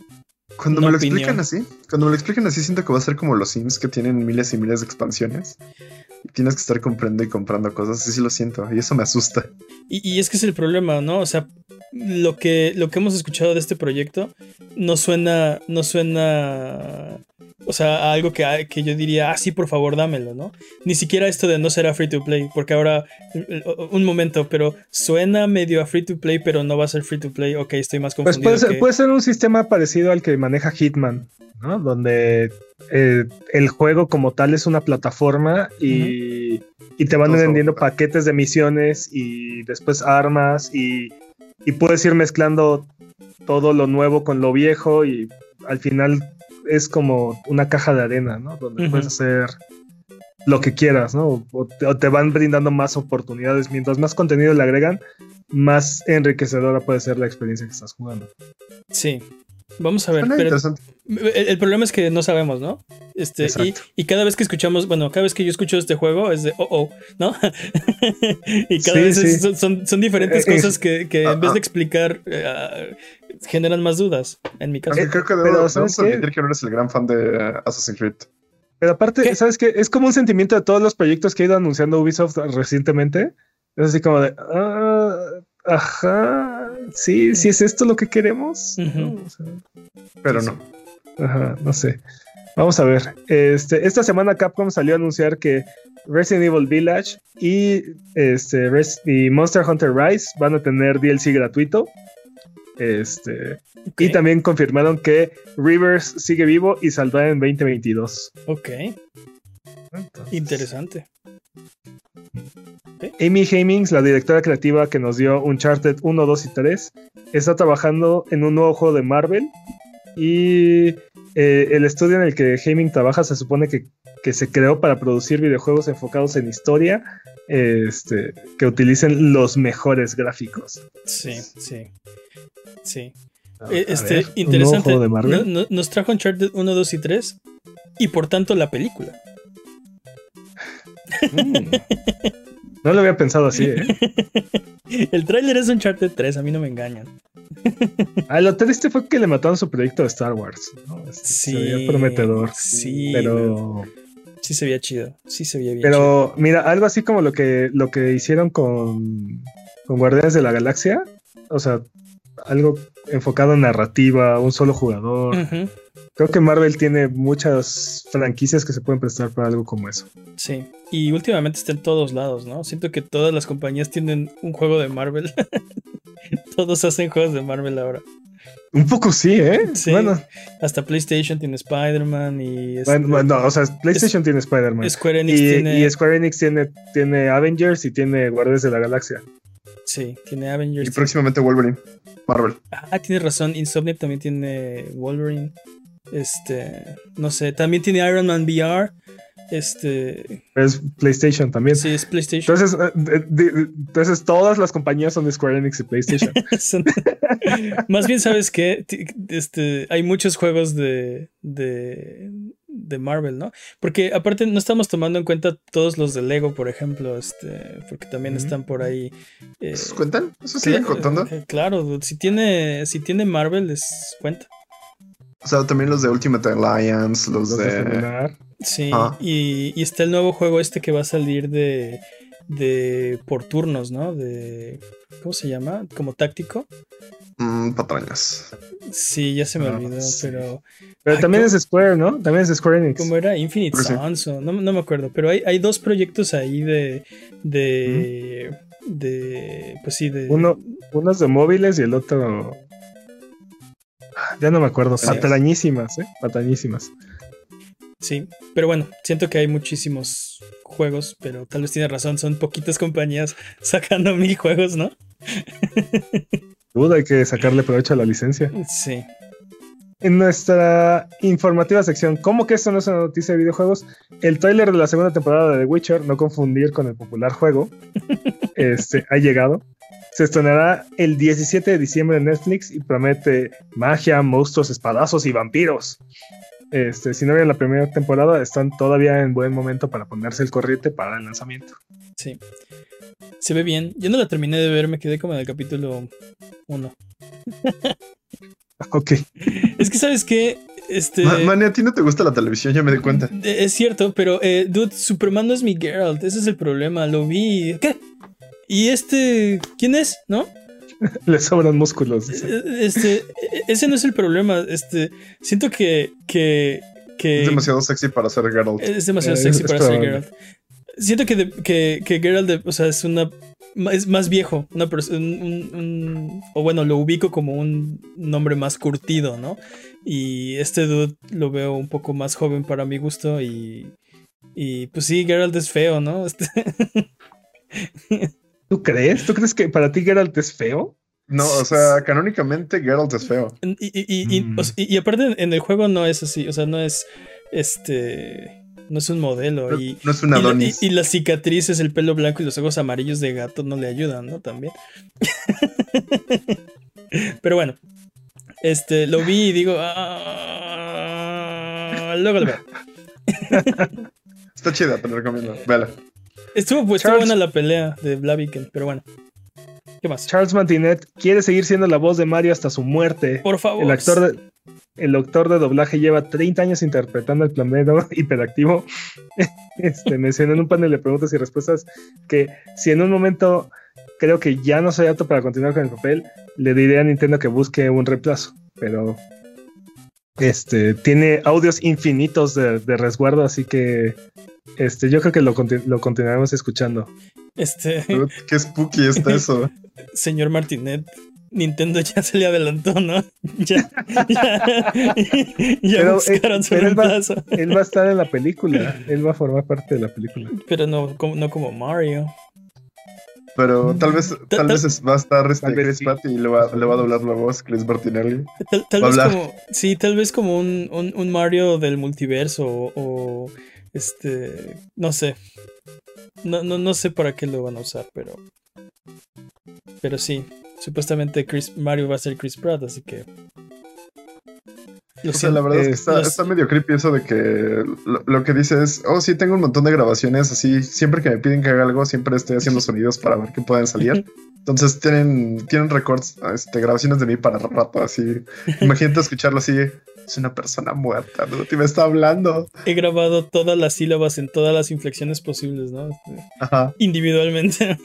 Cuando Una me lo opinión. explican así, cuando me lo explican así, siento que va a ser como los Sims que tienen miles y miles de expansiones. Y tienes que estar comprando y comprando cosas. Sí, sí lo siento. Y eso me asusta. Y, y es que es el problema, ¿no? O sea, lo que, lo que hemos escuchado de este proyecto no suena. No suena. O sea, algo que, que yo diría, ah, sí, por favor, dámelo, ¿no? Ni siquiera esto de no será free to play, porque ahora, eh, un momento, pero suena medio a free to play, pero no va a ser free to play. Ok, estoy más Pues confundido. puede ser, que- puede ser un sistema parecido al que maneja Hitman, ¿no? Donde eh, el juego como tal es una plataforma y, y te van vendiendo paquetes de misiones y después armas y, y puedes ir mezclando todo lo nuevo con lo viejo y al final es como una caja de arena, ¿no? Donde puedes hacer lo que quieras, ¿no? O te, o te van brindando más oportunidades. Mientras más contenido le agregan, más enriquecedora puede ser la experiencia que estás jugando. Sí. Vamos a ver, Suena pero el, el problema es que no sabemos, ¿no? Este, y, y cada vez que escuchamos, bueno, cada vez que yo escucho este juego es de oh oh, ¿no? y cada Sí, vez es- sí. son, son, son diferentes Eh, eh, cosas que, que ah, en vez de ah. explicar eh, generan más dudas, en mi caso. Aunque creo que pero, debo, admitir que no eres el gran fan de eh, Assassin's Creed. Pero aparte, ¿Qué? ¿sabes qué? Es como un sentimiento de todos los proyectos que ha ido anunciando Ubisoft recientemente. Es así como de, ah, ajá, sí, sí es esto lo que queremos. Ujú. ¿no? O sea, Pero no. Ajá, no sé. Vamos a ver. Este, esta semana Capcom salió a anunciar que Resident Evil Village y, este, Res- y Monster Hunter Rise van a tener DLC gratuito. Este, Y también confirmaron que Rivers sigue vivo y saldrá en 2022. ok, Entonces, interesante. Amy Hemings, la directora creativa que nos dio Uncharted 1, 2 y 3, está trabajando en un nuevo juego de Marvel. Y eh, el estudio en el que Heming trabaja se supone que, que se creó para producir videojuegos enfocados en historia, este, que utilicen los mejores gráficos. Sí, sí. Sí. A- Eh, a Este, ver, ¿un nuevo interesante. juego de Marvel? No- no- nos trajo Uncharted 1, 2 y 3 y por tanto la película. Mm. No lo había pensado así, ¿eh? El tráiler es Uncharted 3, a mí no me engañan. Ah, lo triste fue que le mataron su proyecto de Star Wars. ¿no? Sí. Se veía prometedor. Sí, Pero, Sí se veía chido. Sí se veía bien pero mira, algo así como lo que, lo que hicieron con, con Guardianes de la Galaxia. O sea, algo enfocado en narrativa, un solo jugador. Ujú, Creo que Marvel tiene muchas franquicias que se pueden prestar para algo como eso. Sí. Y últimamente está en todos lados, ¿no? Siento que todas las compañías tienen un juego de Marvel. Todos hacen juegos de Marvel ahora. Un poco sí, ¿eh? Sí. Bueno, Hasta PlayStation tiene Spider-Man y este, bueno, bueno, o sea, PlayStation tiene Spider-Man. Square Enix Y, tiene. y Square Enix tiene, tiene Avengers y tiene Guardianes de la Galaxia. Sí, tiene Y Avengers. próximamente Wolverine. Marvel. Ah, tienes razón. Insomniac también tiene Wolverine. Este. No sé. También tiene Iron Man VR. Este. Es PlayStation también. Sí, es PlayStation. Entonces, eh, de- de- entonces todas las compañías son de Square Enix y PlayStation. Son- Más bien, ¿sabes qué? Este, hay muchos juegos de, de, de Marvel, ¿no? Porque aparte no estamos tomando en cuenta todos los de Lego, por ejemplo, este, porque también están por ahí. eh, ¿Esos cuentan? ¿Eso siguen contando? eh, Claro, si tiene, si tiene Marvel, les cuenta. O sea, también los de Ultimate Alliance, los Los de. Sí, Ah. y, y está el nuevo juego este que va a salir de, de por turnos, ¿no? De, ¿cómo se llama? Como táctico. mm, patrañas. Sí, ya se me Ah, olvidó, sí. pero Pero Ay, también ¿cómo? es Square, ¿no? También es Square Enix. ¿Cómo era? Infinite sí. Sons, o- no, no me acuerdo, pero hay, hay dos proyectos ahí de, de, de, pues sí, de... Uno, uno es de móviles y el otro. Ya no me acuerdo. Sí. Patañísimas, ¿eh? Patañísimas. Sí, pero bueno, siento que hay muchísimos juegos, pero tal vez tiene razón, son poquitas compañías sacando mil juegos, ¿no? Duda, hay que sacarle provecho a la licencia. Sí. En nuestra informativa sección, ¿cómo que esto no es una noticia de videojuegos? El tráiler de la segunda temporada de The Witcher, no confundir con el popular juego, este, ha llegado. Se estrenará el 17 de diciembre en Netflix y promete magia, monstruos, espadazos y vampiros. este, si no vieron la primera temporada, están todavía en buen momento para ponerse el corriente para el lanzamiento. Sí. Se ve bien. Yo no la terminé de ver, me quedé como en el capítulo 1. Ok. Es que, ¿sabes qué? Este. Ma- Manny, a ti no te gusta la televisión, ya me di cuenta. Es cierto, pero, eh, dude, Superman no es mi Geralt, ese es el problema, lo vi. ¿Qué? ¿Y este? ¿Quién es? ¿No? Le sobran músculos. dice. Eh, Este, eh, ese no es el problema. Este, siento que, que, que Es demasiado sexy para ser Geralt. es demasiado Eh, sexy es para ser. Geralt. Siento que, de- que, que Geralt, de- o sea, es una, es más viejo, una pers- un, un- un- o bueno, lo ubico como un nombre más curtido, ¿no? Y este dude lo veo un poco más joven para mi gusto y, y pues sí, Geralt es feo, ¿no? Este, ¿Tú crees? ¿Tú crees que para ti Geralt es feo? No, o sea, canónicamente Geralt es feo. Y, y, y- y- Mm. y aparte en el juego no es así, o sea, no es este, no es un modelo No, y, no es un y y- y las cicatrices, el pelo blanco y los ojos amarillos de gato no le ayudan, ¿no? También. Pero bueno, este, lo vi y digo, "Ah", luego lo veo. Está chida, te lo recomiendo. Vela. Estuvo, pues, estuvo Charles- buena la pelea de Blaviken, pero bueno. ¿Qué más? Charles Martinet quiere seguir siendo la voz de Mario hasta su muerte. Por favor. El actor de, el actor de doblaje lleva 30 años interpretando al plomero hiperactivo. Este, mencionó en un panel de preguntas y respuestas que si en un momento creo que ya no soy apto para continuar con el papel, le diré a Nintendo que busque un reemplazo. Pero este tiene audios infinitos de, de resguardo, así que este, yo creo que lo, lo continuaremos escuchando. Este, Qué spooky está eso. señor Martinet, Nintendo ya se le adelantó, ¿no? Ya, ya, ya Pero, buscaron eh, su pero él va-. Él va a estar en la película, él va a formar parte de la película. Pero no como, no como Mario. Pero tal vez, tal tal- vez es- va a estar este Chris sí. Pratt y le va, le va a doblar la voz Chris Martinelli. Tal, tal vez hablar. como. Sí, tal vez como un, un- un Mario del multiverso o, o, este. No sé. No, no, no sé para qué lo van a usar, pero. Pero sí. Supuestamente Chris, Mario va a ser Chris Pratt, así que. Lo O sea, siento. la verdad es que está, está medio creepy eso de que lo, lo que dice es, oh, sí, tengo un montón de grabaciones, así, siempre que me piden que haga algo, siempre estoy haciendo sonidos para ver qué pueden salir. Entonces tienen, tienen records, este, grabaciones de mí para rato, así. Imagínate escucharlo así, es una persona muerta, ¿no? Y me está hablando. He grabado todas las sílabas en todas las inflexiones posibles, ¿no? Este, Ajá, Individualmente.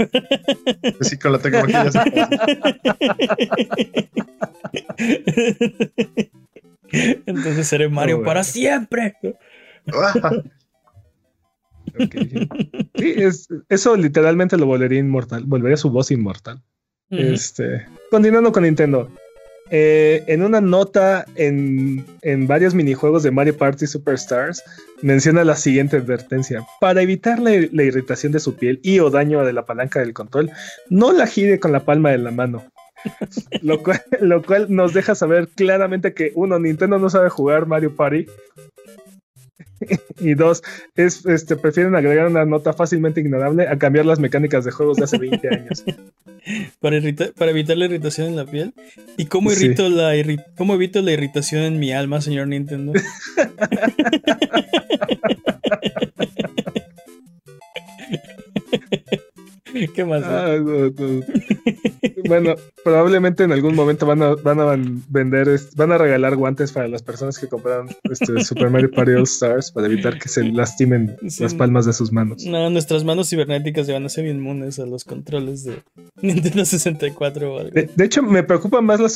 así con la tecnología. Entonces seré Mario bueno. para siempre. Sí, es, eso literalmente lo volvería inmortal, volvería su voz inmortal. Este, continuando con Nintendo. Eh, en una nota en, en varios minijuegos de Mario Party Superstars, menciona la siguiente advertencia. Para evitar la, la irritación de su piel y o daño de la palanca del control, no la gire con la palma de la mano. Lo, cual, lo cual nos deja saber claramente que uno, Nintendo no sabe jugar Mario Party. y dos, es, este, prefieren agregar una nota fácilmente ignorable a cambiar las mecánicas de juegos de hace 20 años. para, evitar la irritación en la piel. ¿Y cómo, Sí. irrito la irri- cómo evito la irritación en mi alma, señor Nintendo? ¿Qué más? Ah, no, no. bueno, probablemente en algún momento van a, van a van- vender, van a regalar guantes para las personas que compraron este Super Mario Party All Stars para evitar que se lastimen Sí. las palmas de sus manos. No, nuestras manos cibernéticas se van a ser inmunes a los controles de Nintendo 64 o algo. De, de hecho, me preocupa más la,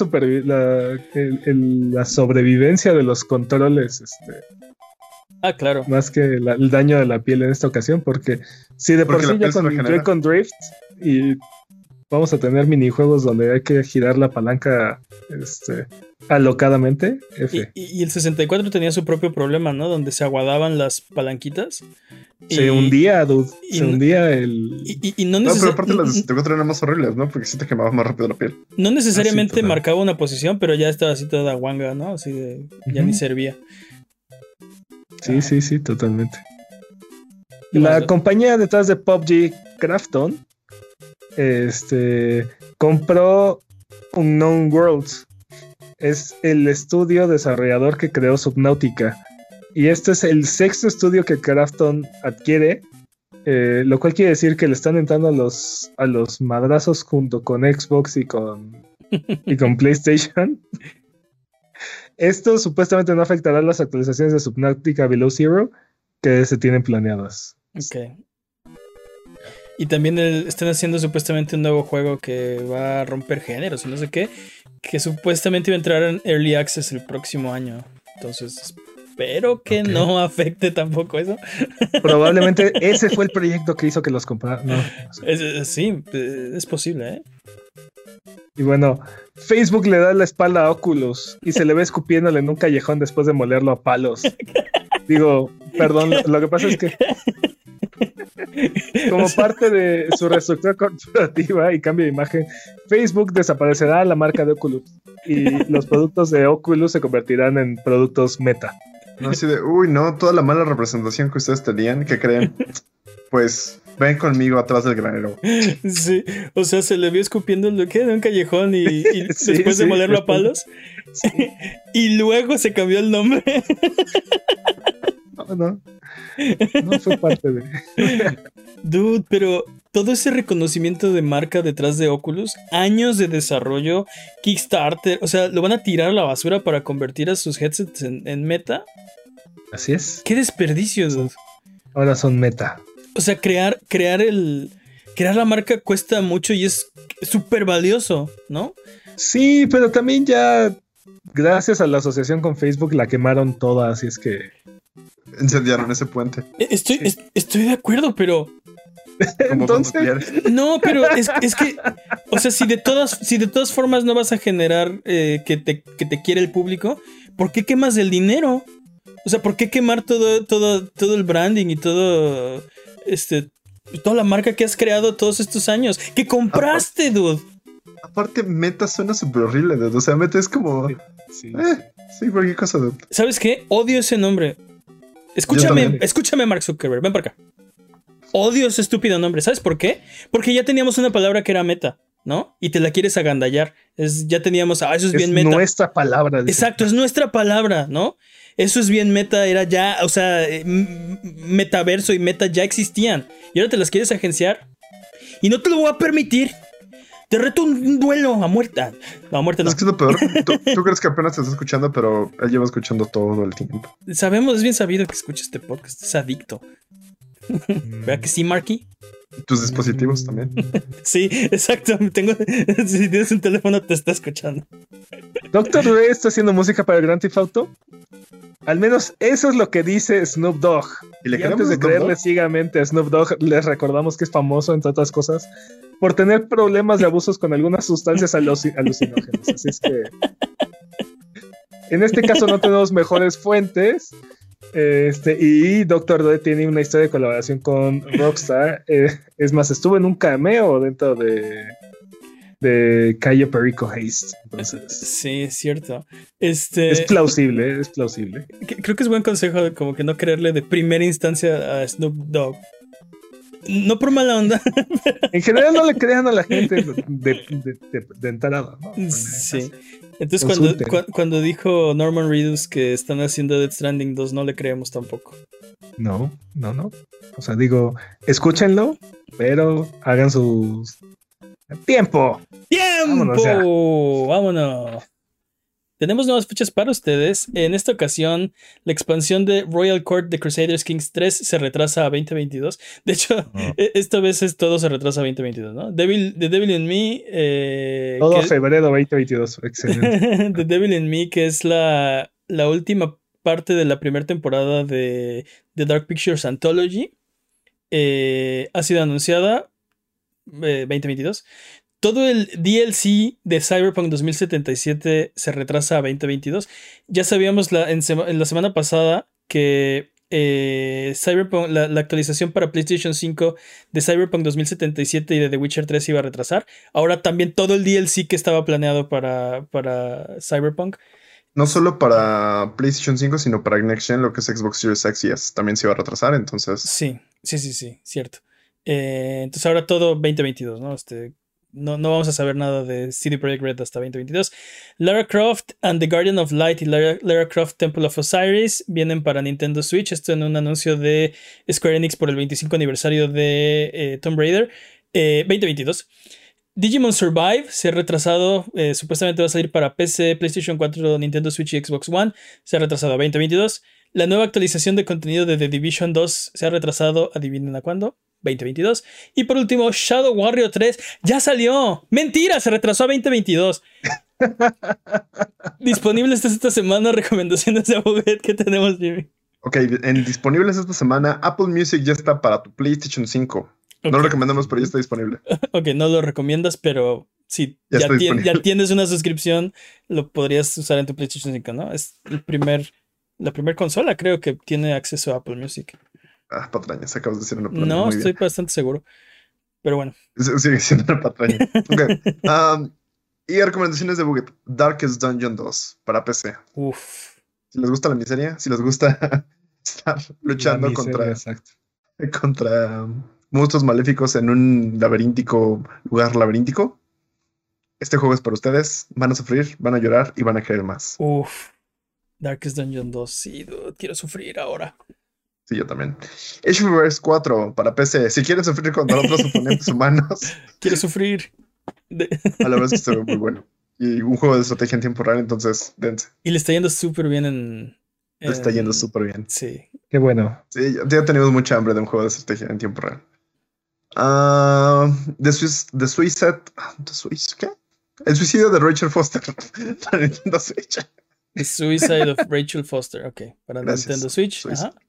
la, el- el- la sobrevivencia de los controles, este, Ah, claro. más que la- el daño de la piel en esta ocasión, porque si de por Porque sí ya con regenera. Joy-Con Drift y vamos a tener minijuegos donde hay que girar la palanca este, alocadamente, F. Y, el 64 tenía su propio problema, ¿no? Donde se aguadaban las palanquitas. Se Y- hundía, dude. y se hundía el. Y, y- y no, pero aparte las de n- 64 eran más horribles, ¿no? Porque sí te quemaba más rápido la piel. no necesariamente Ah, marcaba una posición, pero ya estaba así toda guanga, ¿no? Así de. Ya ni servía. Sí, sí, sí, totalmente. ¿Qué más, La compañía detrás de PUBG, Krafton, este, compró Unknown Worlds. Es el estudio desarrollador que creó Subnautica, Y este es el sexto estudio que Krafton adquiere, eh, lo cual quiere decir que le están entrando a los, a los madrazos junto con Xbox y con, y con PlayStation. Esto supuestamente no afectará las actualizaciones de Subnautica Below Zero que se tienen planeadas. Ok. Y también el- están haciendo supuestamente un nuevo juego que va a romper géneros y no sé qué. Que supuestamente iba a entrar en Early Access el próximo año. Entonces, espero que no afecte tampoco eso. Probablemente ese fue el proyecto que hizo que los compraran. No, sí, es posible, ¿eh? Y bueno, Facebook le da la espalda a Oculus y se le ve escupiéndole en un callejón después de molerlo a palos. Digo, perdón, lo, que pasa es que como parte de su reestructura corporativa y cambio de imagen, Facebook desaparecerá la marca de Oculus y los productos de Oculus se convertirán en productos meta. No así de, uy, no, toda la mala representación que ustedes tenían, que creen, pues ven conmigo atrás del granero. Sí, o sea, se le vio escupiendo lo que de un callejón y, y Sí, después de sí, molerlo a palos. Y luego se cambió el nombre. No, no, no fue parte de. Dude, pero todo ese reconocimiento de marca detrás de Oculus, años de desarrollo, Kickstarter, o sea, lo van a tirar a la basura para convertir a sus headsets en, en meta. Así es. ¡Qué desperdicio, dude! Ahora son meta. O sea, crear, crear el. Crear la marca cuesta mucho y es súper valioso, ¿no? Sí, pero también ya, gracias a la asociación con Facebook, la quemaron toda, así es que. Incendiaron ese puente. E- Estoy, es- estoy de acuerdo, pero. Entonces. No, pero es, es que. O sea, si de todas, si de todas formas no vas a generar eh, que, te, que te quiere el público, ¿por qué quemas el dinero? O sea, ¿por qué quemar todo, todo, todo el branding y todo. Este. Toda la marca que has creado todos estos años. ¡Que compraste, dude! Aparte, meta suena súper horrible, dude. O sea, meta es como, eh, sí. sí, cualquier cosa, dude. ¿Sabes qué? Odio ese nombre. Escúchame, escúchame, Mark Zuckerberg. Ven para acá. Odio ese estúpido nombre. ¿Sabes por qué? Porque ya teníamos una palabra que era meta, ¿no? Y te la quieres agandallar. Es, ya teníamos, ah, eso es, Es bien meta. nuestra palabra. dice. Exacto, es nuestra palabra, ¿no? Eso es bien meta, era ya, o sea, eh, metaverso y meta ya existían. Y ahora te las quieres agenciar. Y no te lo voy a permitir. Te reto un duelo a muerta. No, a muerte no. Es que es lo peor. Tú, tú crees que apenas te está escuchando, pero él lleva escuchando todo el tiempo. Sabemos, es bien sabido que escucha este podcast. Es adicto. ¿Verdad que sí, Marky? Tus dispositivos también. Sí, exacto. Tengo, si tienes un teléfono, te está escuchando. Doctor Dre está haciendo música para el Grand Theft Auto. Al menos eso es lo que dice Snoop Dogg. Y le Y queremos antes de creerle ciegamente a Snoop Dogg, les recordamos que es famoso, entre otras cosas, por tener problemas de abusos con algunas sustancias aluci- alucinógenas. Así es que. En este caso no tenemos mejores fuentes. Este, y Doctor Dre tiene una historia de colaboración con Rockstar. Eh, es más, estuvo en un cameo dentro de, de Calle Perico Haste. Entonces, Sí, es cierto. Este. es plausible, es plausible. Creo que es buen consejo de como que no creerle de primera instancia a Snoop Dogg. No por mala onda. En general no le crean a la gente de, de, de- de entrada, ¿no? Sí. Entonces cuando, cuando dijo Norman Reedus que están haciendo Death Stranding 2, no le creemos tampoco. No, no, no. O sea, digo, escúchenlo, pero hagan sus tiempo. ¡Tiempo! ¡Vámonos! Tenemos nuevas fechas para ustedes. En esta ocasión, la expansión de Royal Court de Crusaders Kings 3 se retrasa a 2022. De hecho, e- esta vez es todo se retrasa a 2022, ¿no? Devil, The Devil in Me. eh, Todo que- febrero 2022. Excelente. The Devil in Me, que es la, la última parte de la primera temporada de The Dark Pictures Anthology, eh, ha sido anunciada eh, 2022. Todo el DLC de Cyberpunk 2077 se retrasa a 2022. Ya sabíamos la, en, sema- en la semana pasada que eh, Cyberpunk, la, la actualización para PlayStation 5 de Cyberpunk 2077 y de The Witcher 3 iba a retrasar. Ahora también todo el DLC que estaba planeado para, para Cyberpunk. No solo para PlayStation 5, sino para Next Gen, lo que es Xbox Series X y S, también se iba a retrasar. Entonces, Sí, sí, sí, sí, cierto. Eh, entonces ahora todo 2022, ¿no? Este, no, no vamos a saber nada de CD Projekt Red hasta 2022. Lara Croft and the Guardian of Light y Lara, Lara, Croft Temple of Osiris vienen para Nintendo Switch. Esto en un anuncio de Square Enix por el 25 aniversario de eh, Tomb Raider eh, 2022. Digimon Survive se ha retrasado, eh, supuestamente va a salir para PC, PlayStation 4, Nintendo Switch y Xbox One. Se ha retrasado a 2022. La nueva actualización de contenido de The Division 2 se ha retrasado, adivinen a cuándo, 2022. Y por último, Shadow Warrior 3 ya salió. Mentira, se retrasó a 2022. Disponibles esta semana recomendaciones de Aboget que tenemos, Jimmy. Ok, en disponibles esta semana, Apple Music ya está para tu PlayStation 5. Okay. No lo recomendamos, pero ya está disponible. Ok, no lo recomiendas, pero si ya, ya, tien, ya, tienes una suscripción, lo podrías usar en tu PlayStation 5, ¿no? Es el primer, la primera consola, creo que tiene acceso a Apple Music. Ah, patrañas, acabas de decir una patraña. No, estoy bien. bastante seguro. Pero bueno. Sigue siendo una patraña. ok. Um, y recomendaciones de Buget. Darkest Dungeon 2 para PC. Uf. Si les gusta la miseria, si les gusta estar luchando miseria, contra, exacto. contra monstruos maléficos en un laberíntico lugar laberíntico. Este juego es para ustedes. Van a sufrir, van a llorar y van a querer más. Uf. Darkest Dungeon 2, sí, dude, quiero sufrir ahora. Sí, yo también. Age of Empires 4 para PC. Si quieren sufrir contra otros oponentes humanos. Quiero sufrir. De... A la vez que se ve muy bueno. Y un juego de estrategia en tiempo real, entonces dense. Y le está yendo súper bien en. Le está yendo súper bien. Sí. Qué bueno. Sí, ya tenemos mucha hambre de un juego de estrategia en tiempo real. Uh, the, Swiss, the Suicide. The Swiss, ¿Qué? El suicidio de Rachel Foster para Nintendo Switch. The Suicide of Rachel Foster, ok. Para Gracias. Nintendo Switch. Suicide. Ajá.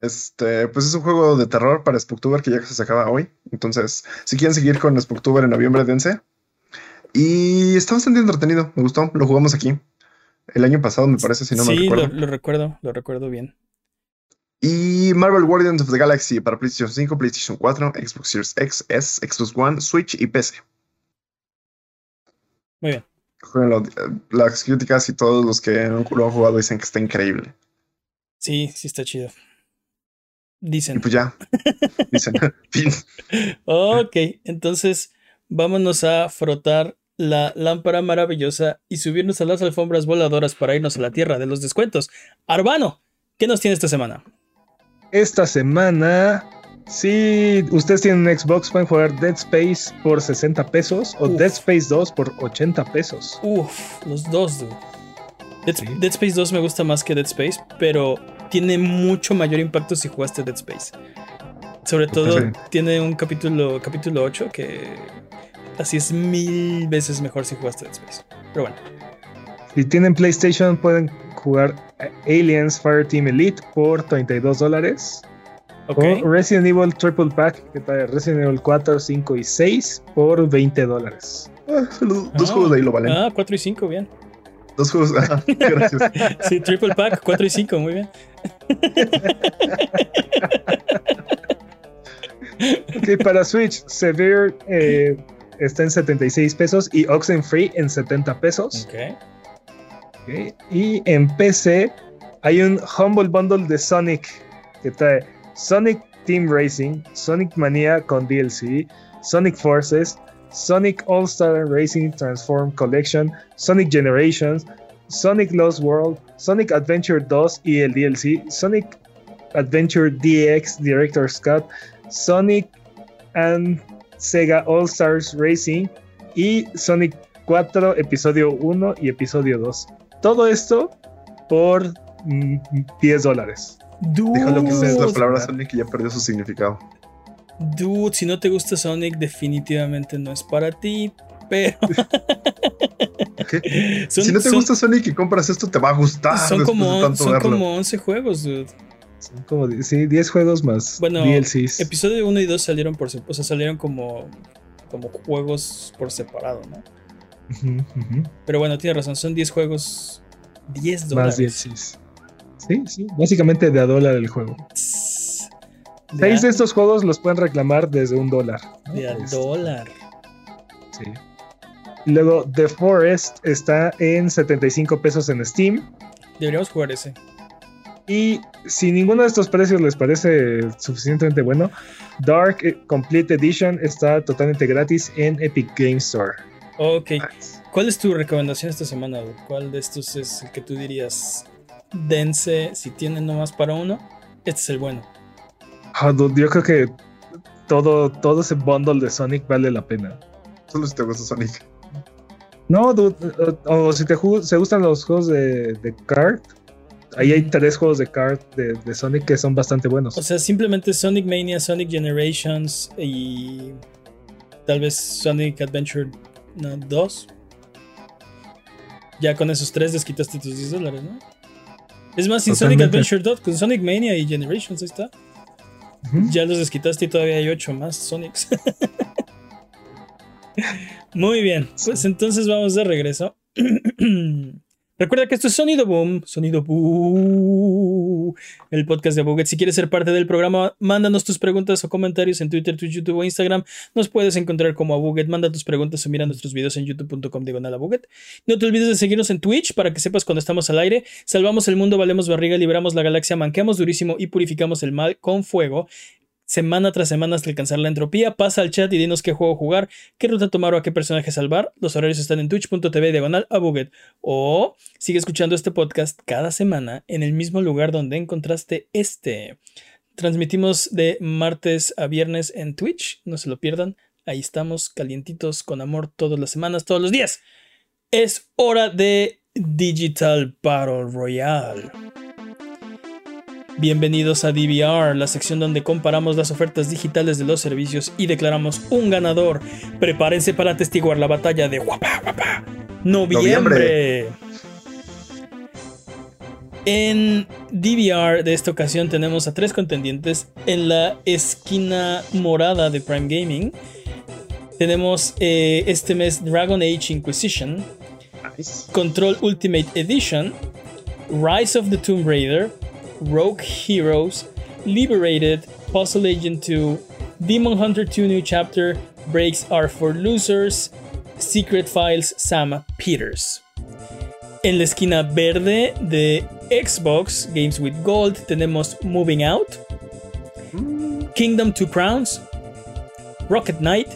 Este, pues es un juego de terror para Spooktober que ya se acaba hoy. Entonces, si quieren seguir con Spooktober en noviembre, dense. Y está bastante entretenido, me gustó. Lo jugamos aquí. El año pasado, me parece, si no sí, me recuerdo. Lo, lo recuerdo, lo recuerdo bien. Y Marvel Guardians of the Galaxy para PlayStation 5, PlayStation 4, Xbox Series X, S, Xbox One, Switch y PC. Muy bien. Las críticas y todos los que lo han jugado dicen que está increíble. Sí, sí está chido. Dicen. Y pues ya. Dicen. fin. Ok, entonces vámonos a frotar la lámpara maravillosa y subirnos a las alfombras voladoras para irnos a la tierra de los descuentos. Arbano, ¿qué nos tiene esta semana? Esta semana, si ustedes tienen un Xbox, pueden jugar Dead Space por 60 pesos o Uf. Dead Space 2 por 80 pesos. Uf, los dos, dude. Dead, Sí. Dead Space 2 me gusta más que Dead Space, pero tiene mucho mayor impacto si jugaste Dead Space. Sobre todo Sí. tiene un capítulo, capítulo 8 que así es mil veces mejor si jugaste Dead Space. Pero bueno, Si tienen PlayStation, pueden jugar Aliens Fireteam Elite por 32 dólares. ok. O Resident Evil Triple Pack, que trae Resident Evil 4, 5 y 6 por 20 dólares. Ah, los- dos Ah, juegos de ahí lo valen. Ah, 4 y 5, bien. Dos juegos. ah, gracias. Sí, triple pack, 4 y 5, muy bien. Ok, para Switch, Severe eh, está en 76 pesos y Oxenfree en 70 pesos. Ok. Ok, Y en PC hay un Humble Bundle de Sonic que trae Sonic Team Racing, Sonic Mania con DLC, Sonic Forces, Sonic All Star Racing Transform Collection, Sonic Generations, Sonic Lost World, Sonic Adventure 2 y el DLC, Sonic Adventure DX Director's Cut, Sonic and Sega All Stars Racing y Sonic 4 episodio 1 y episodio 2. Todo esto por mm, 10 dólares. Déjalo que uses la palabra Sonic y ya perdió su significado. Dude, si no te gusta Sonic, definitivamente no es para ti. Pero son, si no te son- gusta Sonic y compras esto, te va a gustar. son después de como, tanto son verlo. como 11 juegos, dude. Son como sí, 10 juegos más Bueno, DLCs. Episodio 1 y 2 salieron por o sea, salieron como, como juegos por separado, ¿no? Ujú, ujú. Pero bueno, tiene razón, son 10 juegos, 10 Más dólares. DLCs. Sí, sí. Básicamente de a dólar el juego. Tss, Seis de estos juegos los pueden reclamar desde un dólar. Este, dólar. Sí. Luego, The Forest está en 75 pesos en Steam. Deberíamos jugar ese. Y si ninguno de estos precios les parece suficientemente bueno, Dark Complete Edition está totalmente gratis en Epic Game Store. Ok. ¿Cuál es tu recomendación esta semana? ¿Cuál de estos es el que tú dirías? Dense, si tienen nomás para uno, este es el bueno. Ah, yo creo que todo, todo ese bundle de Sonic vale la pena. Solo si te gusta Sonic. No, o, si te gustan los juegos de, de kart, ahí hay tres juegos de kart de, Sonic que son bastante buenos. O sea, simplemente Sonic Mania, Sonic Generations y tal vez Sonic Adventure 2. Ya con esos tres desquitaste tus 10 dólares, ¿no? Es más, sin Sonic Adventure 2, con Sonic Mania y Generations, ahí está. Ya los desquitaste y todavía hay 8 más Sonics. Muy bien, pues entonces vamos de regreso. Recuerda que esto es Sonido Boom, Sonido Boom, el podcast de Buget. Si quieres ser parte del programa, mándanos tus preguntas o comentarios en Twitter, Twitch, YouTube o Instagram. Nos puedes encontrar como a Buget. Manda tus preguntas o mira nuestros videos en youtube.com diagonal Buget. No te olvides de seguirnos en Twitch para que sepas cuando estamos al aire. Salvamos el mundo, valemos barriga, liberamos la galaxia, manqueamos durísimo y purificamos el mal con fuego semana tras semana hasta alcanzar la entropía. Pasa al chat y dinos qué juego jugar, qué ruta tomar o a qué personaje salvar. Los horarios están en twitch.tv diagonal a Buget. O sigue escuchando este podcast cada semana en el mismo lugar donde encontraste este. Transmitimos de martes a viernes en Twitch, no se lo pierdan. Ahí estamos, calientitos, con amor, todas las semanas, todos los días. Es hora de Digital Battle Royale. Bienvenidos a DVR, la sección donde comparamos las ofertas digitales de los servicios y declaramos un ganador. Prepárense para atestiguar la batalla de Guapa Guapa. Noviembre. En DVR de esta ocasión tenemos a tres contendientes. En la esquina morada de Prime Gaming tenemos eh, este mes Dragon Age Inquisition, Control Ultimate Edition, Rise of the Tomb Raider, Rogue Heroes, Liberated, Puzzle Agent 2, Demon Hunter 2 New Chapter, Breaks Are for Losers, Secret Files Sam Peters. En la esquina verde de Xbox Games with Gold tenemos Moving Out, Kingdom Two Crowns, Rocket Knight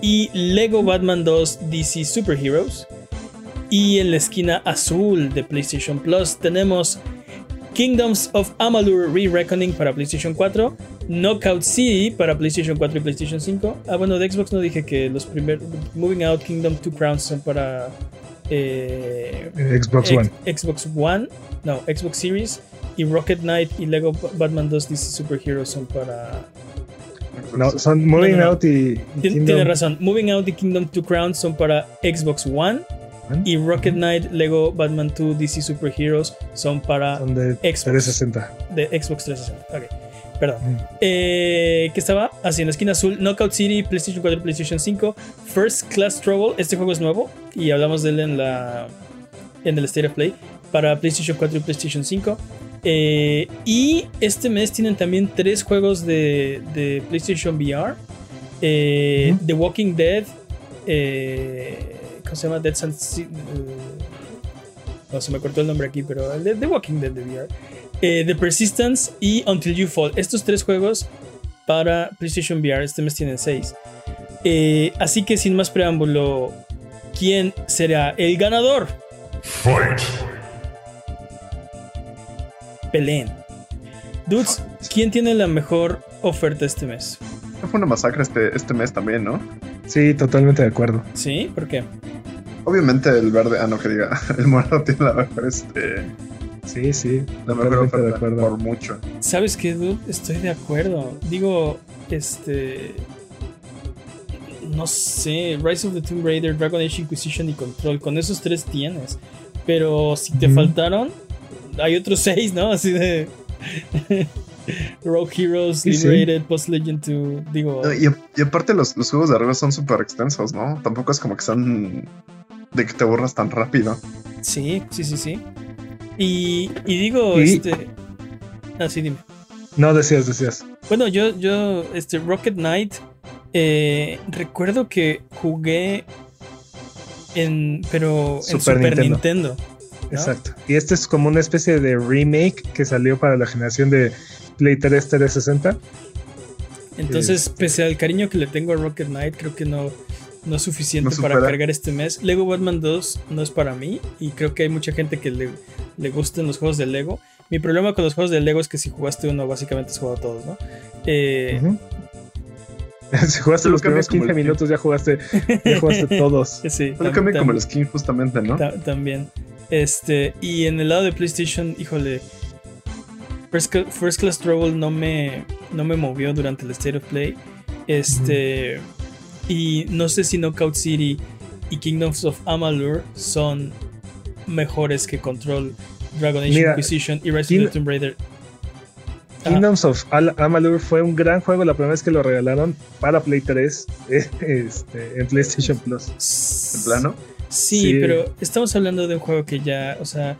y Lego Batman 2 DC Superheroes. Y en la esquina azul de PlayStation Plus tenemos Kingdoms of Amalur Re-Reckoning para PlayStation 4, Knockout City para PlayStation 4 y PlayStation 5. Ah, bueno, de Xbox no dije que los primeros Moving Out Kingdom Two Crowns son para eh, Xbox One. Xbox One, no, Xbox Series y Rocket Knight y Lego Batman 2 DC Superheroes son para no, son Moving Out y, Tiene razón. Moving Out y Kingdom Two Crowns son para Xbox One y Rocket Knight, Lego Batman 2, DC Superheroes son para de Xbox 360. De Xbox 360. Ok. Perdón. Eh, ¿Qué estaba? Así en la esquina azul, Knockout City, PlayStation 4 PlayStation 5, First Class Trouble. Este juego es nuevo y hablamos de él en la en el State of Play para PlayStation 4 y PlayStation 5. Eh, y este mes tienen también tres juegos de, de PlayStation VR: eh, The Walking Dead, ¿Cómo se llama? Dead Sun. no se me cortó el nombre aquí, pero The, Walking Dead de VR. Eh, The Persistence y Until You Fall. Estos tres juegos para PlayStation VR. Este mes tienen seis. Eh, así que sin más preámbulo, ¿quién será el ganador? Fight. Peleen. Dudes, ¿quién tiene la mejor oferta este mes? Fue una masacre este, este mes también, ¿no? Sí, totalmente de acuerdo. ¿Sí? ¿Por qué? Obviamente el verde, ah, no que diga, el morado tiene la mejor, este. Sí, sí. La mejor oferta de acuerdo. por mucho. ¿Sabes qué, dude? Estoy de acuerdo. Digo, este. No sé, Rise of the Tomb Raider, Dragon Age Inquisition y Control. Con esos tres tienes. Pero si te faltaron, hay otros seis, ¿no? Así de. Rogue Heroes, Liberated, Post Legend 2. Digo. y, aparte, los, los, juegos de arriba son súper extensos, ¿no? Tampoco es como que son de que te borras tan rápido. Sí, sí, sí, sí. Y, y digo, este. Ah, sí, dime. No, decías, decías. Bueno, yo, yo, este, Rocket Knight, eh, recuerdo que jugué en, pero en Super Nintendo. Exacto. Y este es como una especie de remake que salió para la generación de Play 3 360. Entonces, pese al cariño que le tengo a Rocket Knight, creo que no, no es suficiente No para cargar este mes. Lego Batman 2 no es para mí y creo que hay mucha gente que le, le gustan los juegos de Lego. Mi problema con los juegos de Lego es que si jugaste uno, básicamente has jugado todos, ¿no? Eh, Ujú. Si jugaste los primeros como 15 el- minutos, ya jugaste, ya jugaste todos. Sí, tam- cambia como el skin justamente, ¿no? ta- también. Este, y en el lado de PlayStation, híjole, First, Cla- First Class Trouble no me, no me movió durante el State of Play. Este, y no sé si Knockout City y Kingdoms of Amalur son mejores que Control, Dragon Age Mira, Inquisition y Rise of the Tomb Raider. Kingdoms of Al- Amalur fue un gran juego la primera vez que lo regalaron para Play 3 eh, este, en PlayStation Plus. En plano. Sí, Sí. pero estamos hablando de un juego que ya, o sea,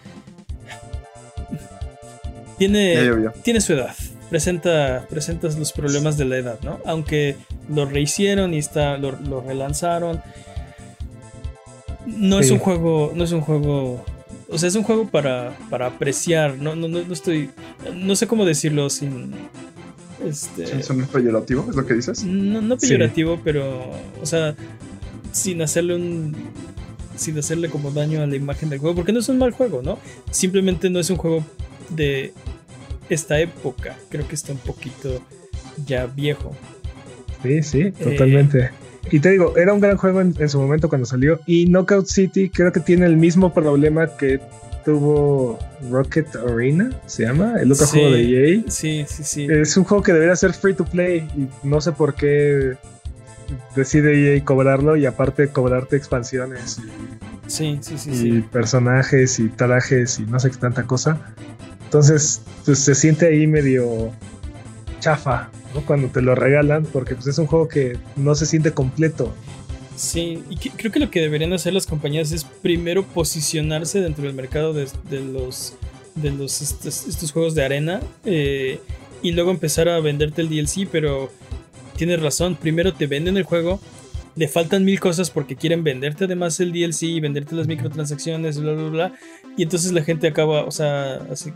tiene, tiene su edad. Presenta, presentas los problemas de la edad, ¿no? Aunque lo rehicieron y está, lo, lo relanzaron. No es un juego, no es un juego. O sea, es un juego para, para apreciar. No, no, no, no estoy. No sé cómo decirlo sin. Este. ¿Eso no es peyorativo? ¿Es lo que dices? No, no Sí. peyorativo, pero. O sea, sin hacerle un. Sin hacerle como daño a la imagen del juego. Porque no es un mal juego, ¿no? Simplemente no es un juego de esta época. Creo que está un poquito ya viejo. Sí, sí, Eh, totalmente. Y te digo, era un gran juego en, en su momento cuando salió. Y Knockout City creo que tiene el mismo problema que tuvo Rocket Arena, se llama, el otro Sí. juego de EA. Sí, sí, sí. Es un juego que debería ser free to play y no sé por qué decide EA cobrarlo y aparte cobrarte expansiones y, Sí, sí, sí, y sí. personajes y trajes y no sé qué tanta cosa. Entonces, pues se siente ahí medio chafa, ¿no? Cuando te lo regalan, porque pues es un juego que no se siente completo. Sí, y que- creo que lo que deberían hacer las compañías es primero posicionarse dentro del mercado de, de los de los estos, juegos de arena eh, y luego empezar a venderte el DLC, pero tienes razón, primero te venden el juego, le faltan mil cosas porque quieren venderte además el DLC y venderte las microtransacciones, bla, bla, bla, y entonces la gente acaba, o sea, así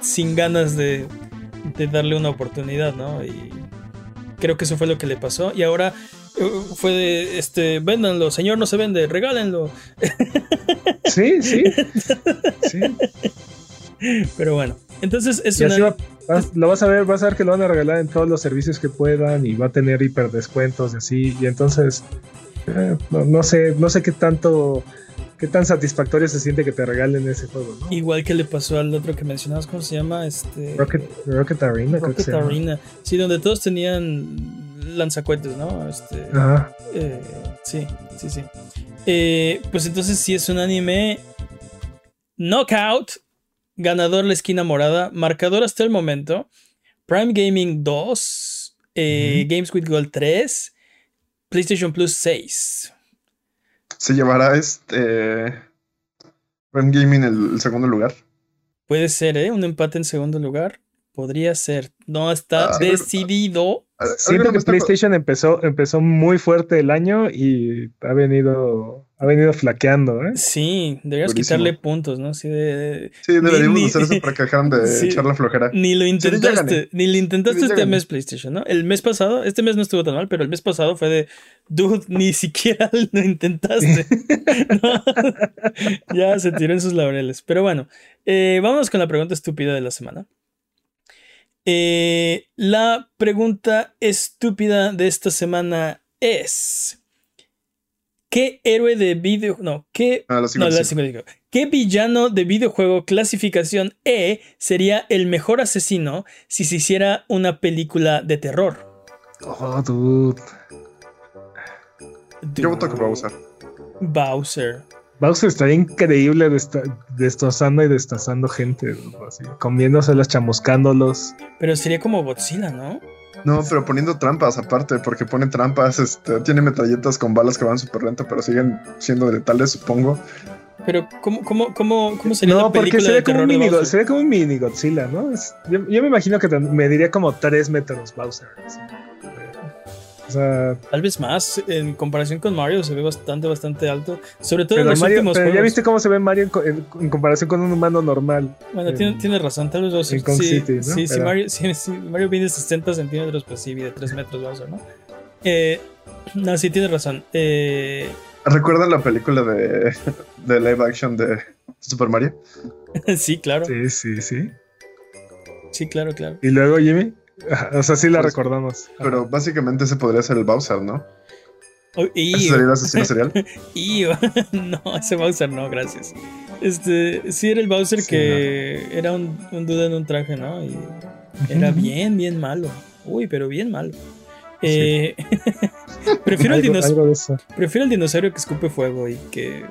sin ganas de, de darle una oportunidad, ¿no? Y creo que eso fue lo que le pasó y ahora eh, fue de, este, véndanlo, señor no se vende, regálenlo. Sí, sí. sí. Pero bueno, entonces es una... va- vas- lo vas a ver, vas a ver que lo van a regalar en todos los servicios que puedan y va a tener hiperdescuentos y así. Y entonces, eh, no, no sé, no sé qué tanto, qué tan satisfactorio se siente que te regalen ese juego, ¿no? Igual que le pasó al otro que mencionabas, ¿cómo se llama? Este, Rocket, Rocket Arena, creo que Rocket se llama. Arena. Sí, donde todos tenían lanzacohetes, ¿no? Este, Ajá. eh, sí, sí, sí. Eh, pues entonces si es un anime Knockout, ganador la esquina morada, marcador hasta el momento, Prime Gaming 2, eh. Games with Gold 3, PlayStation Plus 6. Se llevará este. Prime Gaming el, el segundo lugar. Puede ser, ¿eh? Un empate en segundo lugar. Podría ser. No está Ah. decidido. Algo Siento que PlayStation empezó, empezó muy fuerte el año y ha venido, ha venido flaqueando, ¿eh? Sí, deberías Buenísimo. quitarle puntos, ¿no? Sí, de- de- Sí, deberíamos Ni- ni- hacer eso para que dejaran de Sí. echar la flojera. Ni lo intentaste, ni lo intentaste Sí, este mes PlayStation, ¿no? El mes pasado, este mes no estuvo tan mal, pero el mes pasado fue de, dude, ni siquiera lo intentaste. ¿No? ya se tiró en sus laureles. Pero bueno, eh, vámonos con la pregunta estúpida de la semana. Eh, la pregunta estúpida de esta semana es: ¿Qué héroe de video... No, ¿qué Ah, no, 55. la 55. ¿Qué villano de videojuego clasificación E sería el mejor asesino si se hiciera una película de terror? Oh, dude. Yo voto que Bowser. Bowser. Bowser estaría increíble desta- destrozando y destazando gente, dude, así, comiéndoselas, chamuscándolos. Pero sería como Godzilla, ¿no? No, pero poniendo trampas aparte, porque pone trampas, este, tiene metralletas con balas que van súper lento, pero siguen siendo letales, supongo. Pero ¿cómo, cómo, cómo, cómo sería No, porque sería de como, un mini, sería como un mini Godzilla, ¿no? Es- yo, yo me imagino que me diría como 3 metros Bowser. así. O sea, Tal vez más, en comparación con Mario se ve bastante, bastante alto. Sobre todo en los Mario- últimos pero ya juegos. viste cómo se ve Mario en, co- en- en comparación con un humano normal. Bueno, en- tiene, tiene razón, tal vez Bowser. en Kong sí, City, ¿no? sí, si Pero- Mario, sí, sí, Mario mide 60 centímetros, pues sí, mide 3 metros Bowser, ¿no? Eh, no, sí, tiene razón. Eh, ¿Recuerdan la película de, de live action de Super Mario? sí, claro. Sí. Sí, sí, sí. claro, claro. Y luego, Jimmy. O sea, sí la Pues, recordamos. Pero básicamente ese podría ser el Bowser, ¿no? Oh, Ese sería el asesino serial. no, ese Bowser no, gracias. Este, sí, era el Bowser Sí, que era un, un dude en un traje, ¿no? Y era bien, bien malo. Uy, pero bien malo. Eh, prefiero, el Algo- dinos- algo de eso. prefiero el dinosaurio que escupe fuego y que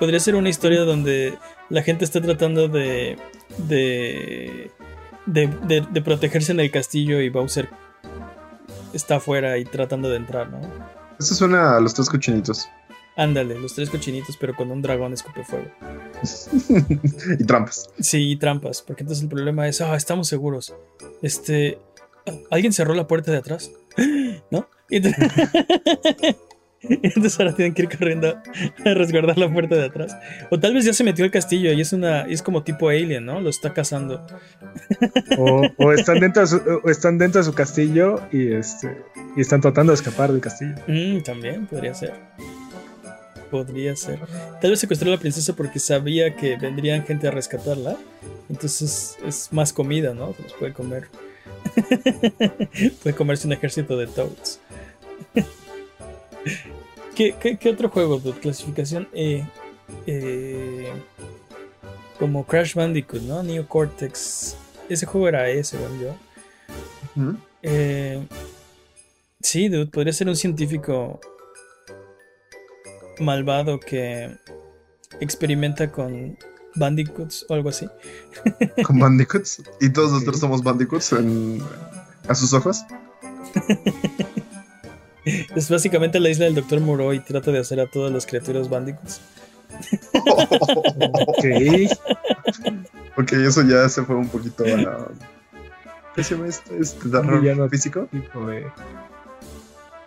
podría ser una historia donde la gente está tratando de de, de, de- de protegerse en el castillo y Bowser está afuera y tratando de entrar, ¿no? Eso suena a los tres cochinitos. Ándale, los tres cochinitos, pero con un dragón escupe fuego. y trampas. Sí, y trampas, porque entonces el problema es, ah, estamos seguros. Este, ¿alguien cerró la puerta de atrás? ¿No? Entonces, ahora tienen que ir corriendo a resguardar la puerta de atrás. O tal vez ya se metió al castillo y es una, es como tipo alien, ¿no? Lo está cazando. O, o están dentro de su, o están dentro de su castillo y este y están tratando de escapar del castillo. Mm, también podría ser. Podría ser. Tal vez secuestró a la princesa porque sabía que vendrían gente a rescatarla. Entonces es más comida, ¿no? Se los puede comer. puede comerse un ejército de Toads. ¿Qué, qué, qué otro juego? dude? Clasificación E. Eh, como Crash Bandicoot, ¿no? Neo Cortex. Ese juego era E, según yo. Eh, sí, dude, podría ser un científico malvado que experimenta con bandicoots o algo así. Con bandicoots. Y todos nosotros somos bandicoots en, a sus ojos. Es básicamente la isla del Dr. Moreau y trata de hacer a todas las criaturas bandicoots. Ok. ok, eso ya se fue un poquito a. ¿Qué se llama este? este físico? Tipo de-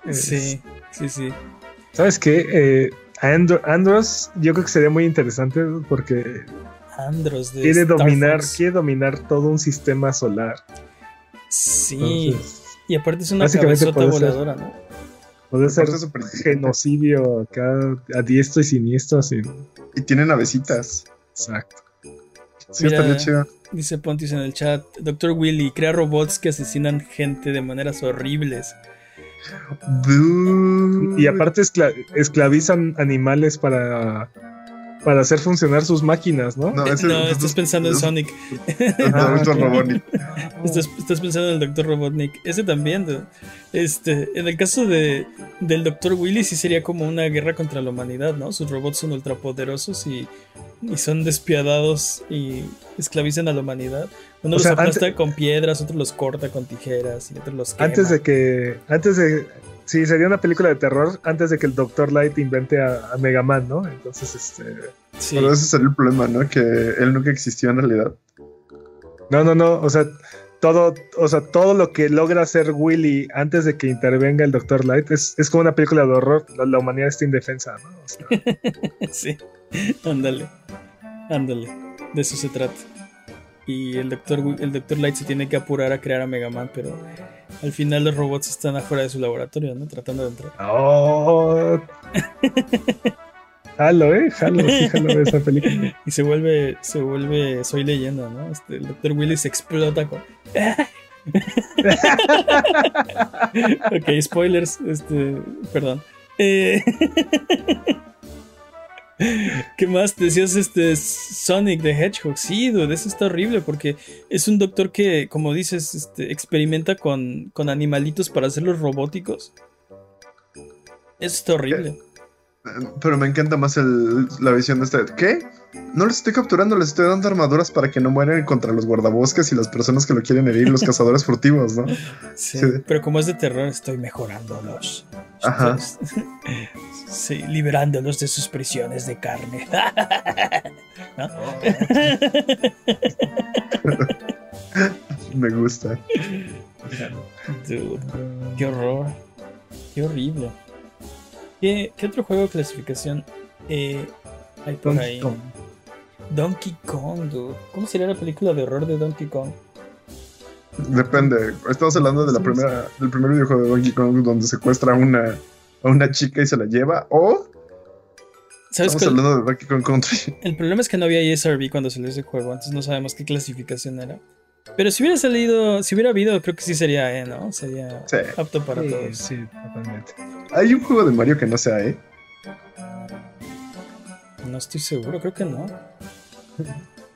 es- Sí, sí, sí. ¿Sabes qué? Eh, Andro- Andros, yo creo que sería muy interesante porque Andros de quiere Star dominar, Fox. quiere dominar todo un sistema solar. Sí, Entonces, y aparte es una cabezota puede ser- voladora, ¿no? Puede ser inteligente. genocidio acá a diestro y siniestro, así. Y tiene navecitas. Exacto. Sí, Mira. estaría chido. Dice Pontius en el chat, Dr. Willy crea robots que asesinan gente de maneras horribles. Dude. Y aparte escla- esclavizan animales para, para hacer funcionar sus máquinas, ¿no? No, ese- no, ese- estás pensando en Sonic. el Ah. Robotnik. Estás, estás pensando en el Dr. Robotnik. Ese también. Este, en el caso de, del Dr. Willy, sí sería como una guerra contra la humanidad, ¿no? Sus robots son ultrapoderosos y, y son despiadados y esclavizan a la humanidad. Uno O los aplasta con piedras, otro los corta con tijeras y otro los quema. Antes de que. Antes de. Sí, sería una película de terror antes de que el Dr. Light invente a, a Mega Man, ¿no? Entonces, este. Sí. Pero ese sería el problema, ¿no? Que él nunca existió en realidad. No, no, no. O sea, todo, o sea, todo lo que logra hacer Willy antes de que intervenga el Dr. Light es, es como una película de horror. La, la humanidad está indefensa, ¿no? O sea, Sí, ándale, ándale, de eso se trata. Y el doctor, el doctor Light se tiene que apurar a crear a Mega Man, pero al final los robots están afuera de su laboratorio, ¿no? Tratando de entrar. ¡Oh! Jalo, ¿eh? Jalo, sí, jalo de esa película. Y se vuelve, se vuelve, soy leyenda, ¿no? Este, el doctor Willy se explota con... ok, spoilers, este, perdón. Eh, ¿Qué más? Decías este Sonic the Hedgehog. Sí, dude, eso está horrible porque es un doctor que, como dices, este, experimenta con, con animalitos para hacerlos robóticos. Eso está horrible. Eh, Pero me encanta más la visión de este. ¿Qué? No les estoy capturando, les estoy dando armaduras para que no mueran contra los guardabosques y las personas que lo quieren herir, los cazadores furtivos, ¿no? Sí, sí. pero como es de terror, estoy mejorándolos. Ajá. Sí, liberándolos de sus prisiones de carne. ¿No? Me gusta. Dude, qué horror. Qué horrible. ¿Qué, qué otro juego de clasificación eh, hay por Donkey ahí? Kong. Donkey Kong, dude. ¿Cómo sería la película de horror de Donkey Kong? Depende. Estamos hablando de la primera, del primer videojuego de Donkey Kong donde secuestra a una, a una chica y se la lleva. O ¿Sabes estamos cuál? hablando de Donkey Kong Country. El problema es que no había ESRB cuando salió ese juego, entonces no sabemos qué clasificación era. Pero si hubiera salido, si hubiera habido, creo que sí sería E, ¿no? Sería Sí. apto para Sí, todos. sí, totalmente. Hay un juego de Mario que no sea, ¿eh? No estoy seguro, creo que no.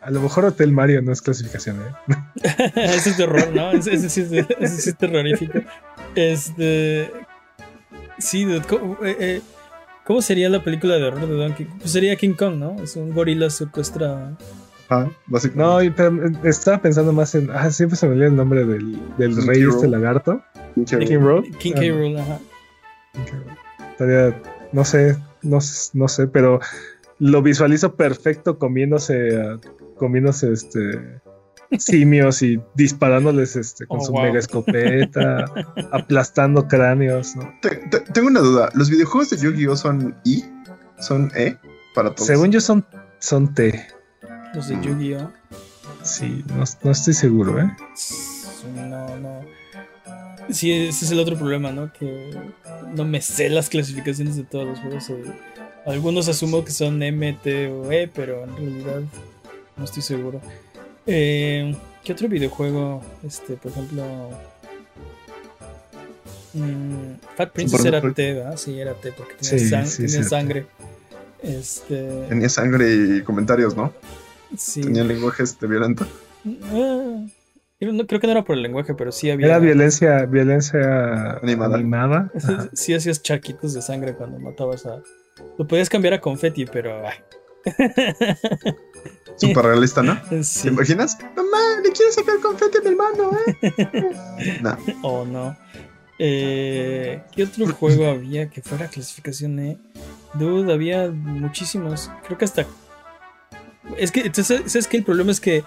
A lo mejor Hotel Mario no es clasificación, ¿eh? ese es terror, ¿no? Ese, ese sí es, ese sí es terrorífico. Este. Sí, dude, ¿cómo, eh, eh, ¿cómo sería la película de horror de Donkey Kong? Pues sería King Kong, ¿no? Es un gorila secuestra. Básicamente. No, eh, estaba pensando más en. Ah, siempre se me olvida el nombre del, del King rey K. este Rool. lagarto. King King Road. King Ah, K. Rool, ajá. Estaría, no sé, no sé, pero lo visualizo perfecto comiéndose, a- comiéndose este simios y disparándoles este con Oh, su wow. mega escopeta, aplastando cráneos, ¿no? Te- te- tengo una duda. ¿Los videojuegos de Yu-Gi-Oh son I? ¿Son E? Para todos. Según yo son, son T. Los de Yu-Gi-Oh! Sí, no, no estoy seguro, ¿eh? No, no. Sí, ese es el otro problema, ¿no? Que no me sé las clasificaciones de todos los juegos. eh. Algunos asumo que son M, T o E, pero en realidad no estoy seguro. Eh, ¿Qué otro videojuego? Este, por ejemplo. mm, Fat Princess era. T, ¿verdad? Sí, era T porque tenía, Sí, sang- sí, tenía cierto. sangre. Este. Tenía sangre y comentarios, ¿no? Sí. Tenía lenguaje este, violento. Ah, yo no, creo que no era por el lenguaje, pero sí había. Era violencia, violencia Animada. animada. Sí hacías charquitos de sangre cuando matabas a... Lo podías cambiar a confeti, pero... Súper realista, ¿no? ¿Te imaginas? Mamá, le quiero sacar confeti a mi hermano, ¿eh? no. O no. Eh, ¿Qué otro juego había que fuera clasificación E? Dude, había muchísimos. Creo que hasta... Es que, entonces, ¿sabes qué? El problema es que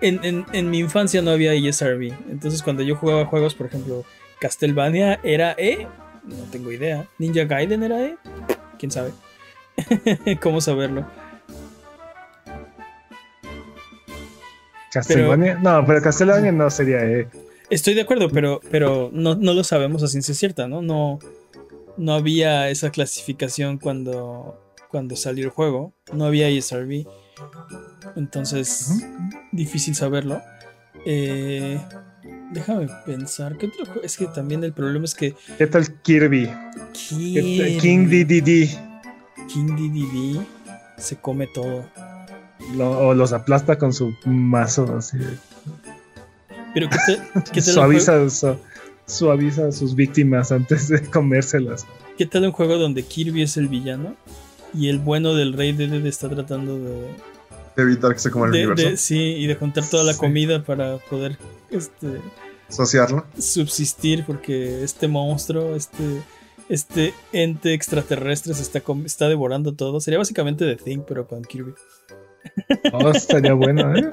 en, en- en mi infancia no había ESRB. Entonces cuando yo jugaba juegos, por ejemplo, Castlevania era E. No tengo idea. Ninja Gaiden era E. ¿Quién sabe? ¿Cómo saberlo? Castlevania. No, pero Castlevania no sería E. Estoy de acuerdo, pero, pero no, no lo sabemos a ciencia cierta, ¿no? No, no había esa clasificación cuando, cuando salió el juego. No había ESRB. Entonces, difícil saberlo. Eh, déjame pensar. ¿Qué otro juego? Es que también el problema es que. ¿Qué tal Kirby? ¿Qué tal King DDD. King DDD se come todo. Lo- o los aplasta con su mazo así. Pero ¿qué tal, qué tal Suaviza, su- suaviza a sus víctimas antes de comérselas. qué tal un juego donde Kirby es el villano? Y el bueno del rey Dedede está tratando de, Evitar que se coma el de- universo. de- sí, y de juntar toda la Sí. comida para poder este, Asociarlo. subsistir, porque este monstruo, este, este ente extraterrestre se está, está devorando todo. Sería básicamente The Thing, pero con Kirby. Oh, estaría bueno, ¿eh?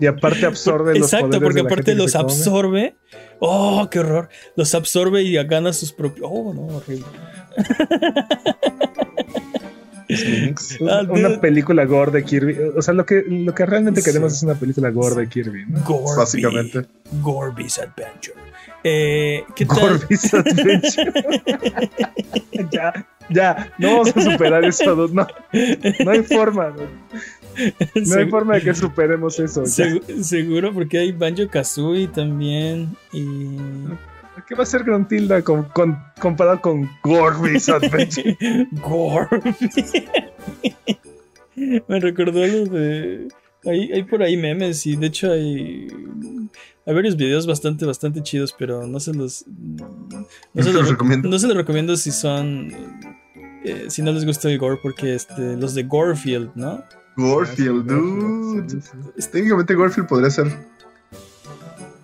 Y aparte absorbe los Exacto, poderes porque de la aparte gente los absorbe. Oh, qué horror. Los absorbe y gana sus propios. Oh, no, horrible. Ah, una película gore de Kirby. O sea, lo que, lo que realmente Sí. queremos es una película gore de Kirby, ¿no? Gorby. Básicamente. Gorby's Adventure. Eh, ¿Qué tal? Gorby's Adventure. ya, ya, no vamos a superar eso, no, no hay forma, dude. no hay forma de que superemos eso. ya. seguro, porque hay Banjo Kazooie también. Y. ¿Qué va a ser Gruntilda con, con- comparado con Gorby's Adventure? Gorby. Me recordó lo de. Hay, hay por ahí memes y de hecho hay. Hay varios videos bastante, bastante chidos, pero no se los. No No se los, recomiendo. no se los recomiendo si son. eh, si no les gusta el gore, porque este, los de Gorefield, ¿no? Gorfield, dude. Técnicamente Gorfield podría ser.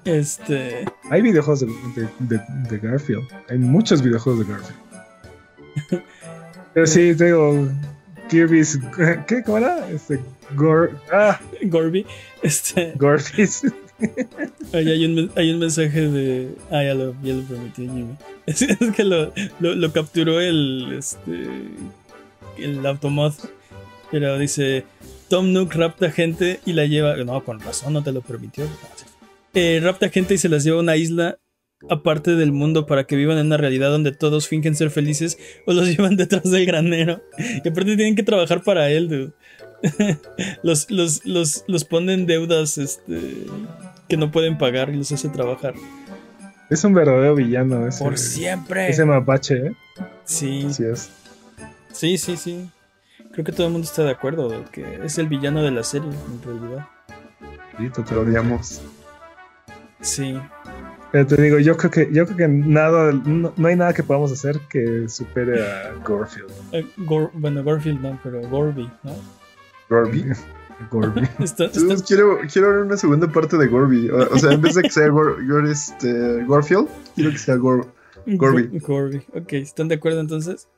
Este. Hay videojuegos de, de- de- de Garfield. Hay muchos videojuegos de Garfield. Pero sí, digo, Kirby's. ¿Qué? ¿Cómo era? Este, Gor, ah, Gorby. Este. Gorby's. Hay un, hay un mensaje de. Ah, ya lo, ya lo prometió Jimmy. Es, es que lo, lo, lo, capturó el. Este. El Automod. Pero dice. Tom Nook rapta gente y la lleva. No, con razón, no te lo permitió. Eh, rapta gente y se las lleva a una isla aparte del mundo para que vivan en una realidad donde todos fingen ser felices o los llevan detrás del granero. Y aparte tienen que trabajar para él, dude. los, los, los, los ponen deudas este, que no pueden pagar y los hace trabajar. Es un verdadero villano ese. Por siempre. Ese mapache, ¿eh? Sí. Sí es. Sí, sí, sí. Creo que todo el mundo está de acuerdo que es el villano de la serie, en realidad. Sí, te lo odiamos. Sí. Pero te digo, yo creo que, yo creo que nada, no, no hay nada que podamos hacer que supere a Gorfield. Eh, Gor- bueno, Gorfield no, pero Gorby, ¿no? Gorby. Gorby. Está- está- Entonces, quiero, quiero ver una segunda parte de Gorby. O, o sea, en vez de que sea Gor, Gor- este, Gorfield, quiero que sea Gor. Gorby. Go- Gorby. Ok, ¿están de acuerdo entonces?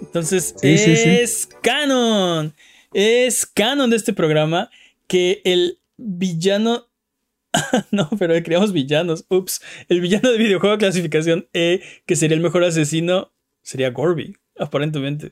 Entonces, Sí, sí, sí. es canon. Es canon de este programa que el villano. no, pero creamos villanos. Ups. El villano de videojuego clasificación E, que sería el mejor asesino, sería Gorby, aparentemente.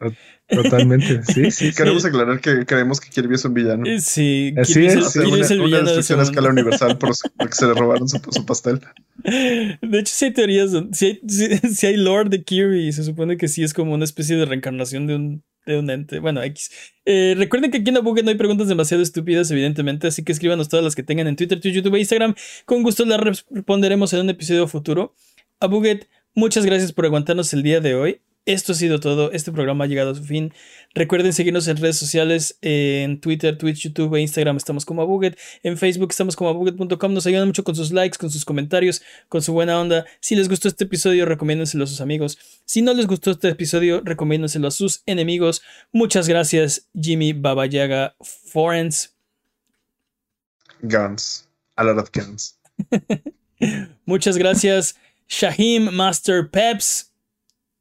Totalmente. Sí, sí. sí. Queremos aclarar que creemos que Kirby es un villano. Eh, Sí, Así Kirby es, el- es. Hace Kirby una, es el una villano de destrucción a escala universal por su- porque se le robaron su, su pastel. De hecho, sí hay teorías. Si hay, sí- sí hay lore de Kirby, se supone que sí es como una especie de reencarnación de un, de un ente. Bueno, X. Eh, recuerden que aquí en Abuget no hay preguntas demasiado estúpidas, evidentemente, así que escríbanos todas las que tengan en Twitter, YouTube e Instagram. Con gusto las responderemos en un episodio futuro. Abuget, muchas gracias por aguantarnos el día de hoy. Esto ha sido todo. Este programa ha llegado a su fin. Recuerden seguirnos en redes sociales, en Twitter, Twitch, YouTube e Instagram. Estamos como Abuget. En Facebook estamos como abuget.com. Nos ayudan mucho con sus likes, con sus comentarios, con su buena onda. Si les gustó este episodio, recomiéndenselo a sus amigos. Si no les gustó este episodio, recomiéndenselo a sus enemigos. Muchas gracias, Jimmy Babayaga Forens. Guns. A lot of guns. Muchas gracias, Shahim Master Peps.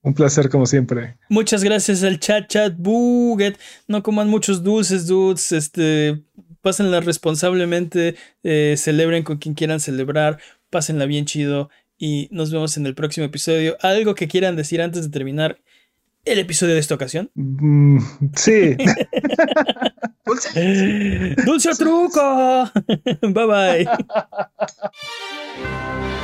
Un placer como siempre. Muchas gracias al chat chat buget. No coman muchos dulces, dudes. Este, pásenla responsablemente. eh, celebren con quien quieran celebrar. Pásenla bien chido. Y nos vemos en el próximo episodio. ¿Algo que quieran decir antes de terminar el episodio de esta ocasión? Mm, sí. ¡Dulce o truco! bye bye.